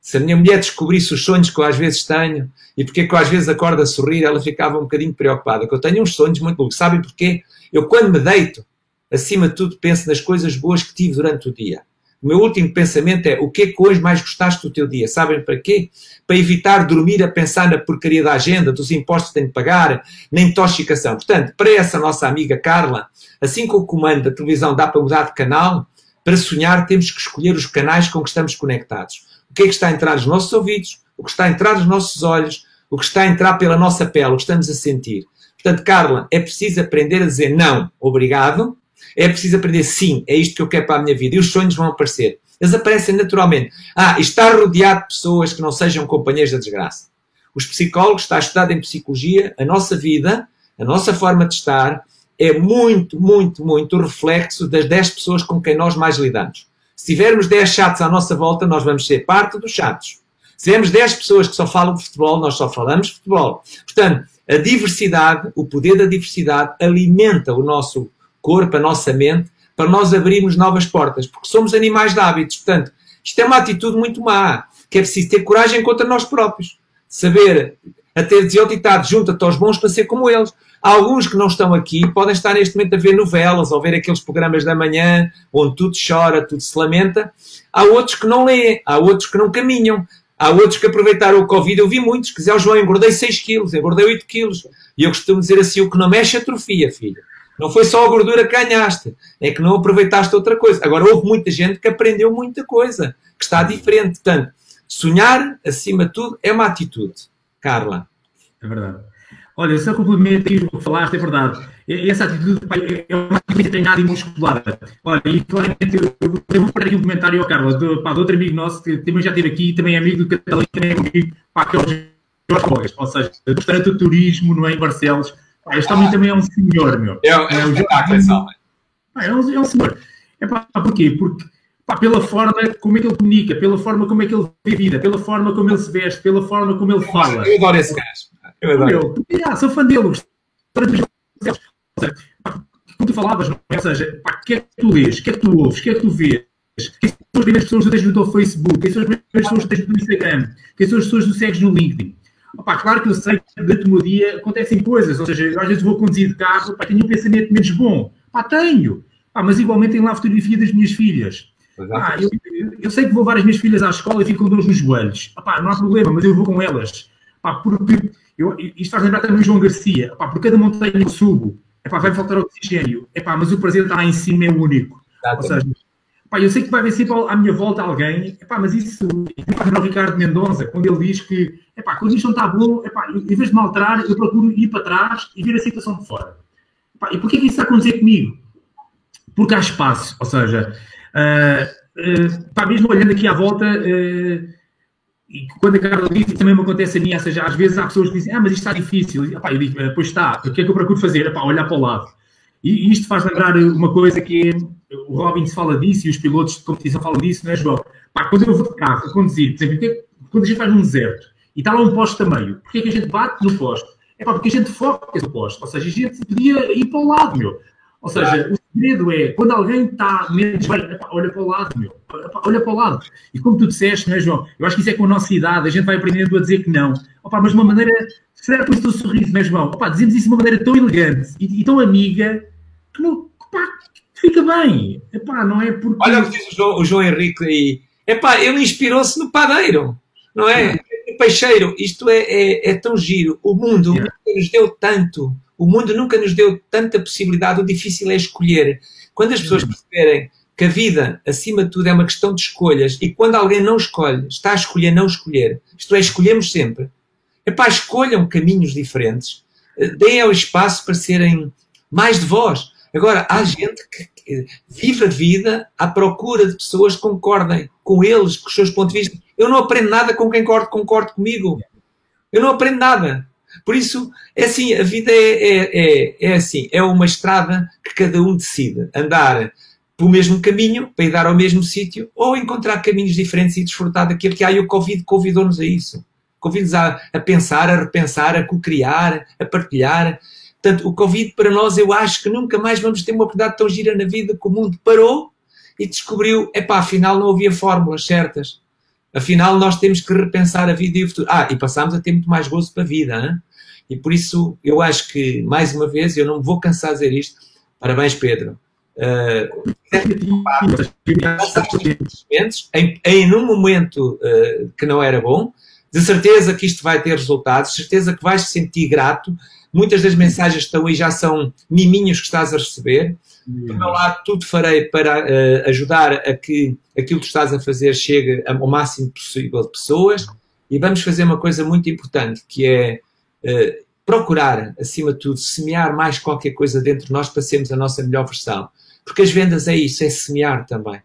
Se a minha mulher descobrisse os sonhos que eu às vezes tenho e porque é que eu às vezes acordo a sorrir, ela ficava um bocadinho preocupada. Que eu tenho uns sonhos muito loucos. Sabem porquê? Eu, quando me deito, acima de tudo, penso nas coisas boas que tive durante o dia. O meu último pensamento é o que é que hoje mais gostaste do teu dia? Sabem para quê? Para evitar dormir a pensar na porcaria da agenda, dos impostos que tenho de pagar, na intoxicação. Portanto, para essa nossa amiga Carla, assim como o comando da televisão dá para mudar de canal, para sonhar temos que escolher os canais com que estamos conectados. O que é que está a entrar nos nossos ouvidos, o que está a entrar nos nossos olhos, o que está a entrar pela nossa pele, o que estamos a sentir. Portanto, Carla, é preciso aprender a dizer não, obrigado, é preciso aprender, sim, é isto que eu quero para a minha vida. E os sonhos vão aparecer. Eles aparecem naturalmente. Ah, estar rodeado de pessoas que não sejam companheiros da desgraça. Os psicólogos, está estudado em psicologia, a nossa vida, a nossa forma de estar, é muito, muito, muito o reflexo das 10 pessoas com quem nós mais lidamos. Se tivermos 10 chatos à nossa volta, nós vamos ser parte dos chatos. Se tivermos 10 pessoas que só falam de futebol, nós só falamos de futebol. Portanto, a diversidade, o poder da diversidade, alimenta o nosso corpo, a nossa mente, para nós abrirmos novas portas, porque somos animais de hábitos. Portanto, isto é uma atitude muito má, que é preciso ter coragem contra nós próprios. Saber, até dizer o ditado, junta-te aos bons para ser como eles. Há alguns que não estão aqui podem estar neste momento a ver novelas ou ver aqueles programas da manhã onde tudo chora, tudo se lamenta. Há outros que não leem, há outros que não caminham, há outros que aproveitaram o Covid. Eu vi muitos que diziam, João, engordei 6 quilos, engordei 8 quilos. E eu costumo dizer assim, o que não mexe atrofia, filho. Não foi só a gordura que ganhaste, é que não aproveitaste outra coisa. Agora, houve muita gente que aprendeu muita coisa, que está diferente. Portanto, sonhar, acima de tudo, é uma atitude. Carla. É verdade. Olha, só complemento o que falaste, é verdade. Essa atitude é uma atitude treinada e musculada. Olha, e claramente eu vou pôr aqui um comentário ao Carlos, do, pá, de outro amigo nosso, que também já esteve aqui, também é amigo do Catalão, também é amigo, pá, que é o Jorge ou seja, do restaurante do turismo, não é, em Barcelos. Este homem também é um senhor, meu. É, é, é, um, é, é, um, é um senhor. É pá, porquê? Porque pá, pela forma como é que ele comunica, pela forma como é que ele vê a vida, pela forma como ele se veste, pela forma como ele fala. Eu adoro esse gajo. Eu adoro. Eu, ah, sou fã dele. Como tu falavas, não é? ou seja, o que é que tu lês, o que é que tu ouves, o que é que tu vês, quem são as primeiras pessoas que tens no teu Facebook, quem são as primeiras pessoas que tens no Instagram, quem são as pessoas que tu segues no LinkedIn. Opa, claro que eu sei que durante o meu dia acontecem coisas, ou seja, eu às vezes vou conduzir de carro, opa, tenho um pensamento menos bom. Pá, tenho. Pá, mas igualmente tenho lá a fotografia das minhas filhas. Pá, eu, eu, sei que vou levar as minhas filhas à escola e fico com dores nos joelhos. Pá, não há problema, mas eu vou com elas. Pá, porque eu, isto faz lembrar também o João Garcia. Pá, por cada montanha que eu subo, epá, vai faltar oxigênio. Epá, mas o prazer está lá em cima, é único. Ou seja, epá, eu sei que vai haver sempre à minha volta alguém, epá, mas isso, o Ricardo Mendonça, quando ele diz que epá, quando isto não está bom, epá, em vez de me alterar, eu procuro ir para trás e ver a situação de fora. Epá, e porquê que isso está a acontecer comigo? Porque há espaço, ou seja, uh, uh, mesmo olhando aqui à volta, uh, e quando a Carla disse, também me acontece a mim, ou seja, às vezes há pessoas que dizem, ah, mas isto está difícil. E, epá, eu digo, pois está, o que é que eu procuro fazer? Epá, olhar para o lado. E, isto faz lembrar uma coisa que é, o Robbins fala disso e os pilotos de competição falam disso, não é, João? Pá, quando eu vou de carro a conduzir, por exemplo, quando a gente vai num deserto, e está lá um poste a meio. Porquê é que a gente bate no poste? É pá, porque a gente foca no poste. Ou seja, a gente podia ir para o lado, meu. Ou seja, claro. o segredo é, quando alguém está menos bem, epá, olha para o lado, meu. Epá, olha para o lado. E como tu disseste, não é, João? Eu acho que isso é com a nossa idade, a gente vai aprendendo a dizer que não. Opa, mas de uma maneira, será com o teu sorriso, não é, João? Opa, dizemos isso de uma maneira tão elegante e, e tão amiga que não, fica bem. Epá, não é porque... Olha o que diz o João, o João Henrique aí. Epá, ele inspirou-se no padeiro, não é? Peixeiro, isto é, é, é, tão giro. O mundo yeah. nunca nos deu tanto. O mundo nunca nos deu tanta possibilidade. O difícil é escolher. Quando as pessoas perceberem que a vida, acima de tudo, é uma questão de escolhas, e quando alguém não escolhe, está a escolher não escolher, isto é, escolhemos sempre. Para escolham caminhos diferentes, deem ao espaço para serem mais de vós. Agora, há gente que vive a vida à procura de pessoas que concordem com eles, com os seus pontos de vista. Eu não aprendo nada com quem concorda, concorda comigo. Eu não aprendo nada. Por isso, é assim, a vida é, é, é, é, assim, é uma estrada que cada um decide andar pelo mesmo caminho, para ir dar ao mesmo sítio, ou encontrar caminhos diferentes e desfrutar daquilo que há. E o Covid convidou-nos a isso. Convidou-nos a, a, pensar, a repensar, a co-criar, a partilhar. Portanto, o Covid para nós, eu acho que nunca mais vamos ter uma oportunidade tão gira na vida que o mundo parou e descobriu, epá, afinal não havia fórmulas certas. Afinal, nós temos que repensar a vida e o futuro. Ah, e passámos a ter muito mais gozo para a vida. Hein? E por isso, eu acho que, mais uma vez, eu não me vou cansar de dizer isto. Parabéns, Pedro. Uh, em, em um momento uh, que não era bom, de certeza que isto vai ter resultados, de certeza que vais te sentir grato. Muitas das mensagens que estão aí já são miminhos que estás a receber. Do meu lado, tudo farei para uh, ajudar a que aquilo que estás a fazer chegue ao máximo possível de pessoas. E vamos fazer uma coisa muito importante, que é uh, procurar, acima de tudo, semear mais qualquer coisa dentro de nós para sermos a nossa melhor versão. Porque as vendas é isso, é semear também.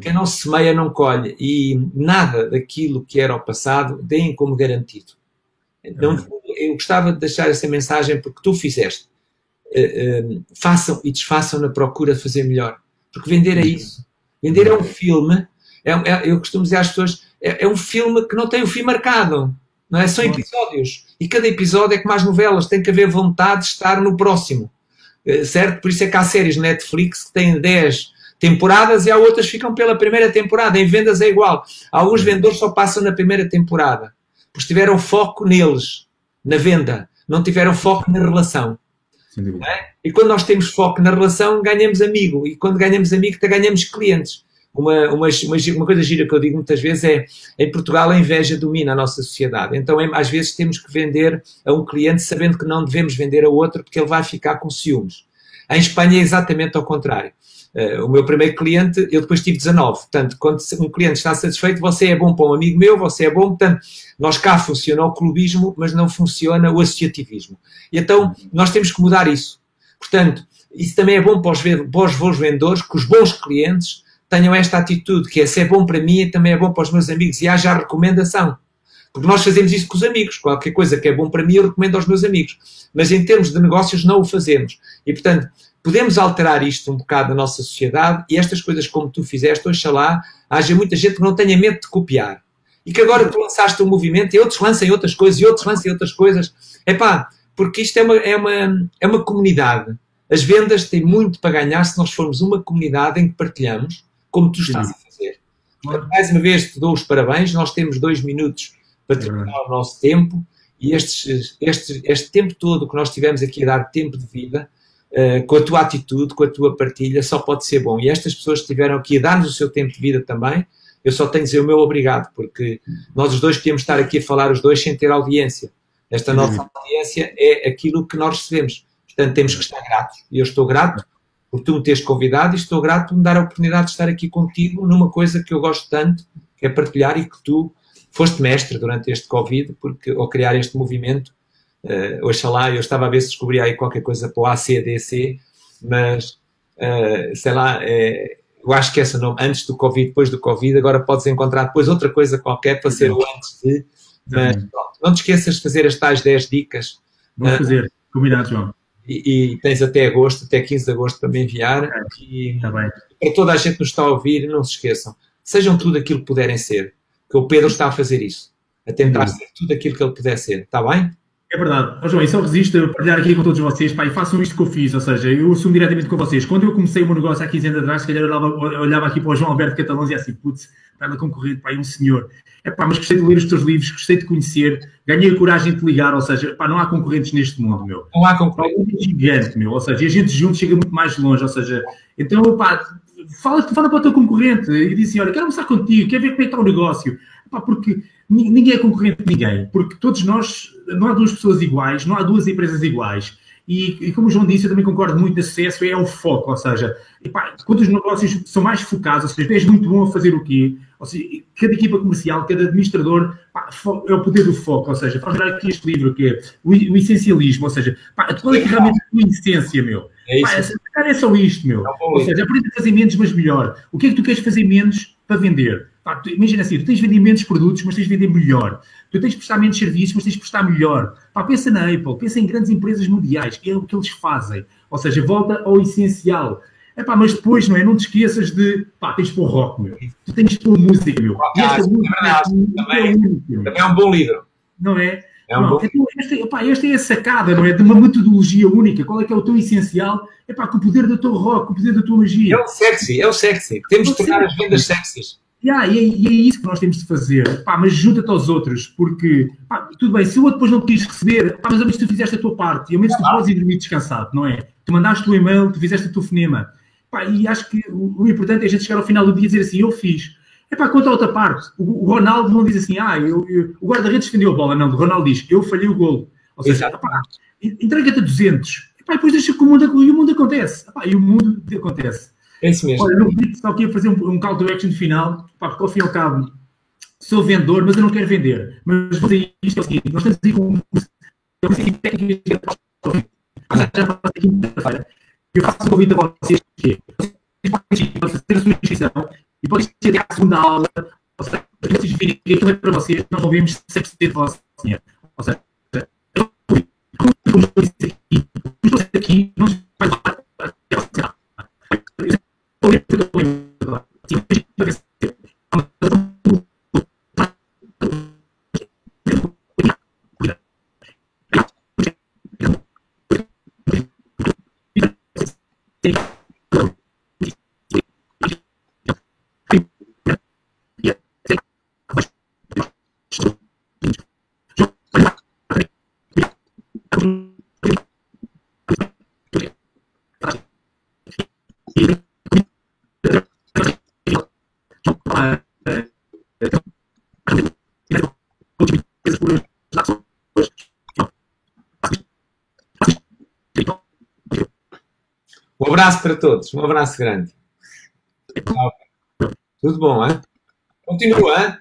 Quem não semeia não colhe e nada daquilo que era o passado deem como garantido. Então, eu gostava de deixar essa mensagem porque tu fizeste. Uh, uh, façam e desfaçam na procura de fazer melhor. Porque vender é isso. Vender é um filme. É, é, eu costumo dizer às pessoas: é, é, um filme que não tem o fim marcado. Não é? São episódios. E cada episódio é como as novelas, tem que haver vontade de estar no próximo. Eh, certo? Por isso é que há séries Netflix que têm 10 temporadas e há outras que ficam pela primeira temporada. Em vendas é igual. Alguns vendedores só passam na primeira temporada, porque tiveram foco neles, na venda, não tiveram foco na relação. É? E quando nós temos foco na relação, ganhamos amigo. E quando ganhamos amigo, ganhamos clientes. Uma, uma, uma, coisa gira que eu digo muitas vezes é em Portugal a inveja domina a nossa sociedade. Então, é, às vezes, temos que vender a um cliente sabendo que não devemos vender a outro porque ele vai ficar com ciúmes. Em Espanha é exatamente ao contrário. Uh, o meu primeiro cliente, eu depois tive 19. Portanto, quando um cliente está satisfeito, você é bom para um amigo meu, você é bom. Portanto, nós cá funciona o clubismo, mas não funciona o associativismo. E então, nós temos que mudar isso. Portanto, isso também é bom para os, para os bons vendedores, que os bons clientes tenham esta atitude, que é se é bom para mim, também é bom para os meus amigos, e haja a recomendação. Porque nós fazemos isso com os amigos. Qualquer coisa que é bom para mim, eu recomendo aos meus amigos. Mas em termos de negócios, não o fazemos. E, portanto, podemos alterar isto um bocado na nossa sociedade e estas coisas como tu fizeste, oxalá, haja muita gente que não tenha medo de copiar. E que agora tu lançaste um movimento e outros lancem outras coisas e outros lancem outras coisas. É pá, porque isto é uma, é, uma, é uma comunidade. As vendas têm muito para ganhar se nós formos uma comunidade em que partilhamos como tu estás Sim. a fazer. Portanto, mais uma vez te dou os parabéns. Nós temos dois minutos para é terminar o nosso tempo e este, este, este tempo todo que nós tivemos aqui a dar tempo de vida, uh, com a tua atitude, com a tua partilha, só pode ser bom. E estas pessoas que estiveram aqui a dar-nos o seu tempo de vida também, eu só tenho a dizer o meu obrigado, porque nós os dois podíamos estar aqui a falar os dois sem ter audiência. Esta nossa audiência é aquilo que nós recebemos. Portanto, temos que estar gratos. E eu estou grato por tu me teres convidado e estou grato por me dar a oportunidade de estar aqui contigo numa coisa que eu gosto tanto, que é partilhar e que tu foste mestre durante este Covid, porque ao criar este movimento, uh, oxalá, eu estava a ver se descobria aí qualquer coisa para o ACDC, mas uh, sei lá, é, eu acho que essa não, antes do Covid, depois do Covid, agora podes encontrar depois outra coisa qualquer para ser o antes de, mas pronto, não te esqueças de fazer as tais 10 dicas. Vamos uh, fazer, combinado, João e, e, tens até agosto, até 15 de agosto para me enviar. É, e tá bem. para toda a gente que nos está a ouvir, não se esqueçam, sejam tudo aquilo que puderem ser, que o Pedro está a fazer isso, a tentar ser tudo aquilo que ele puder ser, está bem? É verdade. Oh, João, isso eu resisto a partilhar aqui com todos vocês, pá, e façam isto que eu fiz, ou seja, eu assumo diretamente com vocês. Quando eu comecei o meu negócio há 15 anos atrás, se calhar eu olhava, olhava aqui para o João Alberto Catalão e assim, putz, está na concorrente, pá, é um senhor. É pá, mas gostei de ler os teus livros, gostei de conhecer, ganhei a coragem de te ligar, ou seja, pá, não há concorrentes neste mundo, meu. Não há concorrentes. É gigante, meu, ou seja, a gente junto chega muito mais longe, ou seja, então, pá, fala, fala para o teu concorrente e diz assim, olha, quero almoçar contigo, quero ver como é que está o negócio. Pá, porque ninguém é concorrente de ninguém, porque todos nós, não há duas pessoas iguais, não há duas empresas iguais. E, e, como o João disse, eu também concordo muito sucesso, é o foco, ou seja, epá, quando os negócios são mais focados, ou seja, és muito bom a fazer o quê? Ou seja, cada equipa comercial, cada administrador, pá, é o poder do foco, ou seja, para gerar aqui este livro, que é o, o essencialismo, ou seja, pá, qual é que realmente a tua essência, meu? É, isso. Pá, é, é só isto, meu. É ou seja, aprende a fazer menos, mas melhor. O que é que tu queres fazer menos para vender? Pá, tu, imagina assim, tu tens de vender menos produtos, mas tens de vender melhor. Tu tens de prestar menos serviços, mas tens de prestar melhor. Pá, pensa na Apple, pensa em grandes empresas mundiais, que é o que eles fazem. Ou seja, volta ao essencial. É pá, mas depois, não é? Não te esqueças de, pá, tens de pôr rock, meu. Tu tens de pôr música, meu. E esta música é verdade. É também, é única, também é um bom livro. Não é? É um bom... então, esta, epá, esta é a sacada, não é? De uma metodologia única. Qual é que é o teu essencial? É pá, com o poder do teu rock, com o poder da tua magia. É o sexy, é o sexy. Temos de tornar as vendas sexys. Yeah, e, é, e, é, isso que nós temos de fazer. Pá, mas junta-te aos outros, porque pá, tudo bem, se o outro depois não quis receber, pá, mas ao menos tu fizeste a tua parte, e ao menos tu podes ir dormir descansado, não é? Tu mandaste o e-mail, tu fizeste o teu fonema. Pá, e acho que o, o, importante é a gente chegar ao final do dia e dizer assim: eu fiz. É pá, quanto a outra parte, o, o Ronaldo não diz assim, ah, eu, eu, o guarda-redes defendeu a bola, não, o Ronaldo diz, eu falhei o gol. Ou seja, entrega-te a 200. Epá, e depois deixa que o mundo, e o mundo acontece. Epá, e o mundo acontece. É isso mesmo. Olha, no vídeo só queria fazer um, um call to action final, porque ao fim e ao cabo sou vendedor, mas eu não quero vender. Mas vou dizer isto é o seguinte: nós estamos aí com eu sei técnicas eu faço um convite a vocês que é fazer a sua inscrição e podem até à segunda aula, ou seja, vocês virem que aquilo é para vocês, nós ouvimos 100% do vosso dinheiro. Ou seja, eu, como estou aqui, aqui, não vai lá, Um abraço para todos, um abraço grande. Tudo bom, hein? Continua, hein?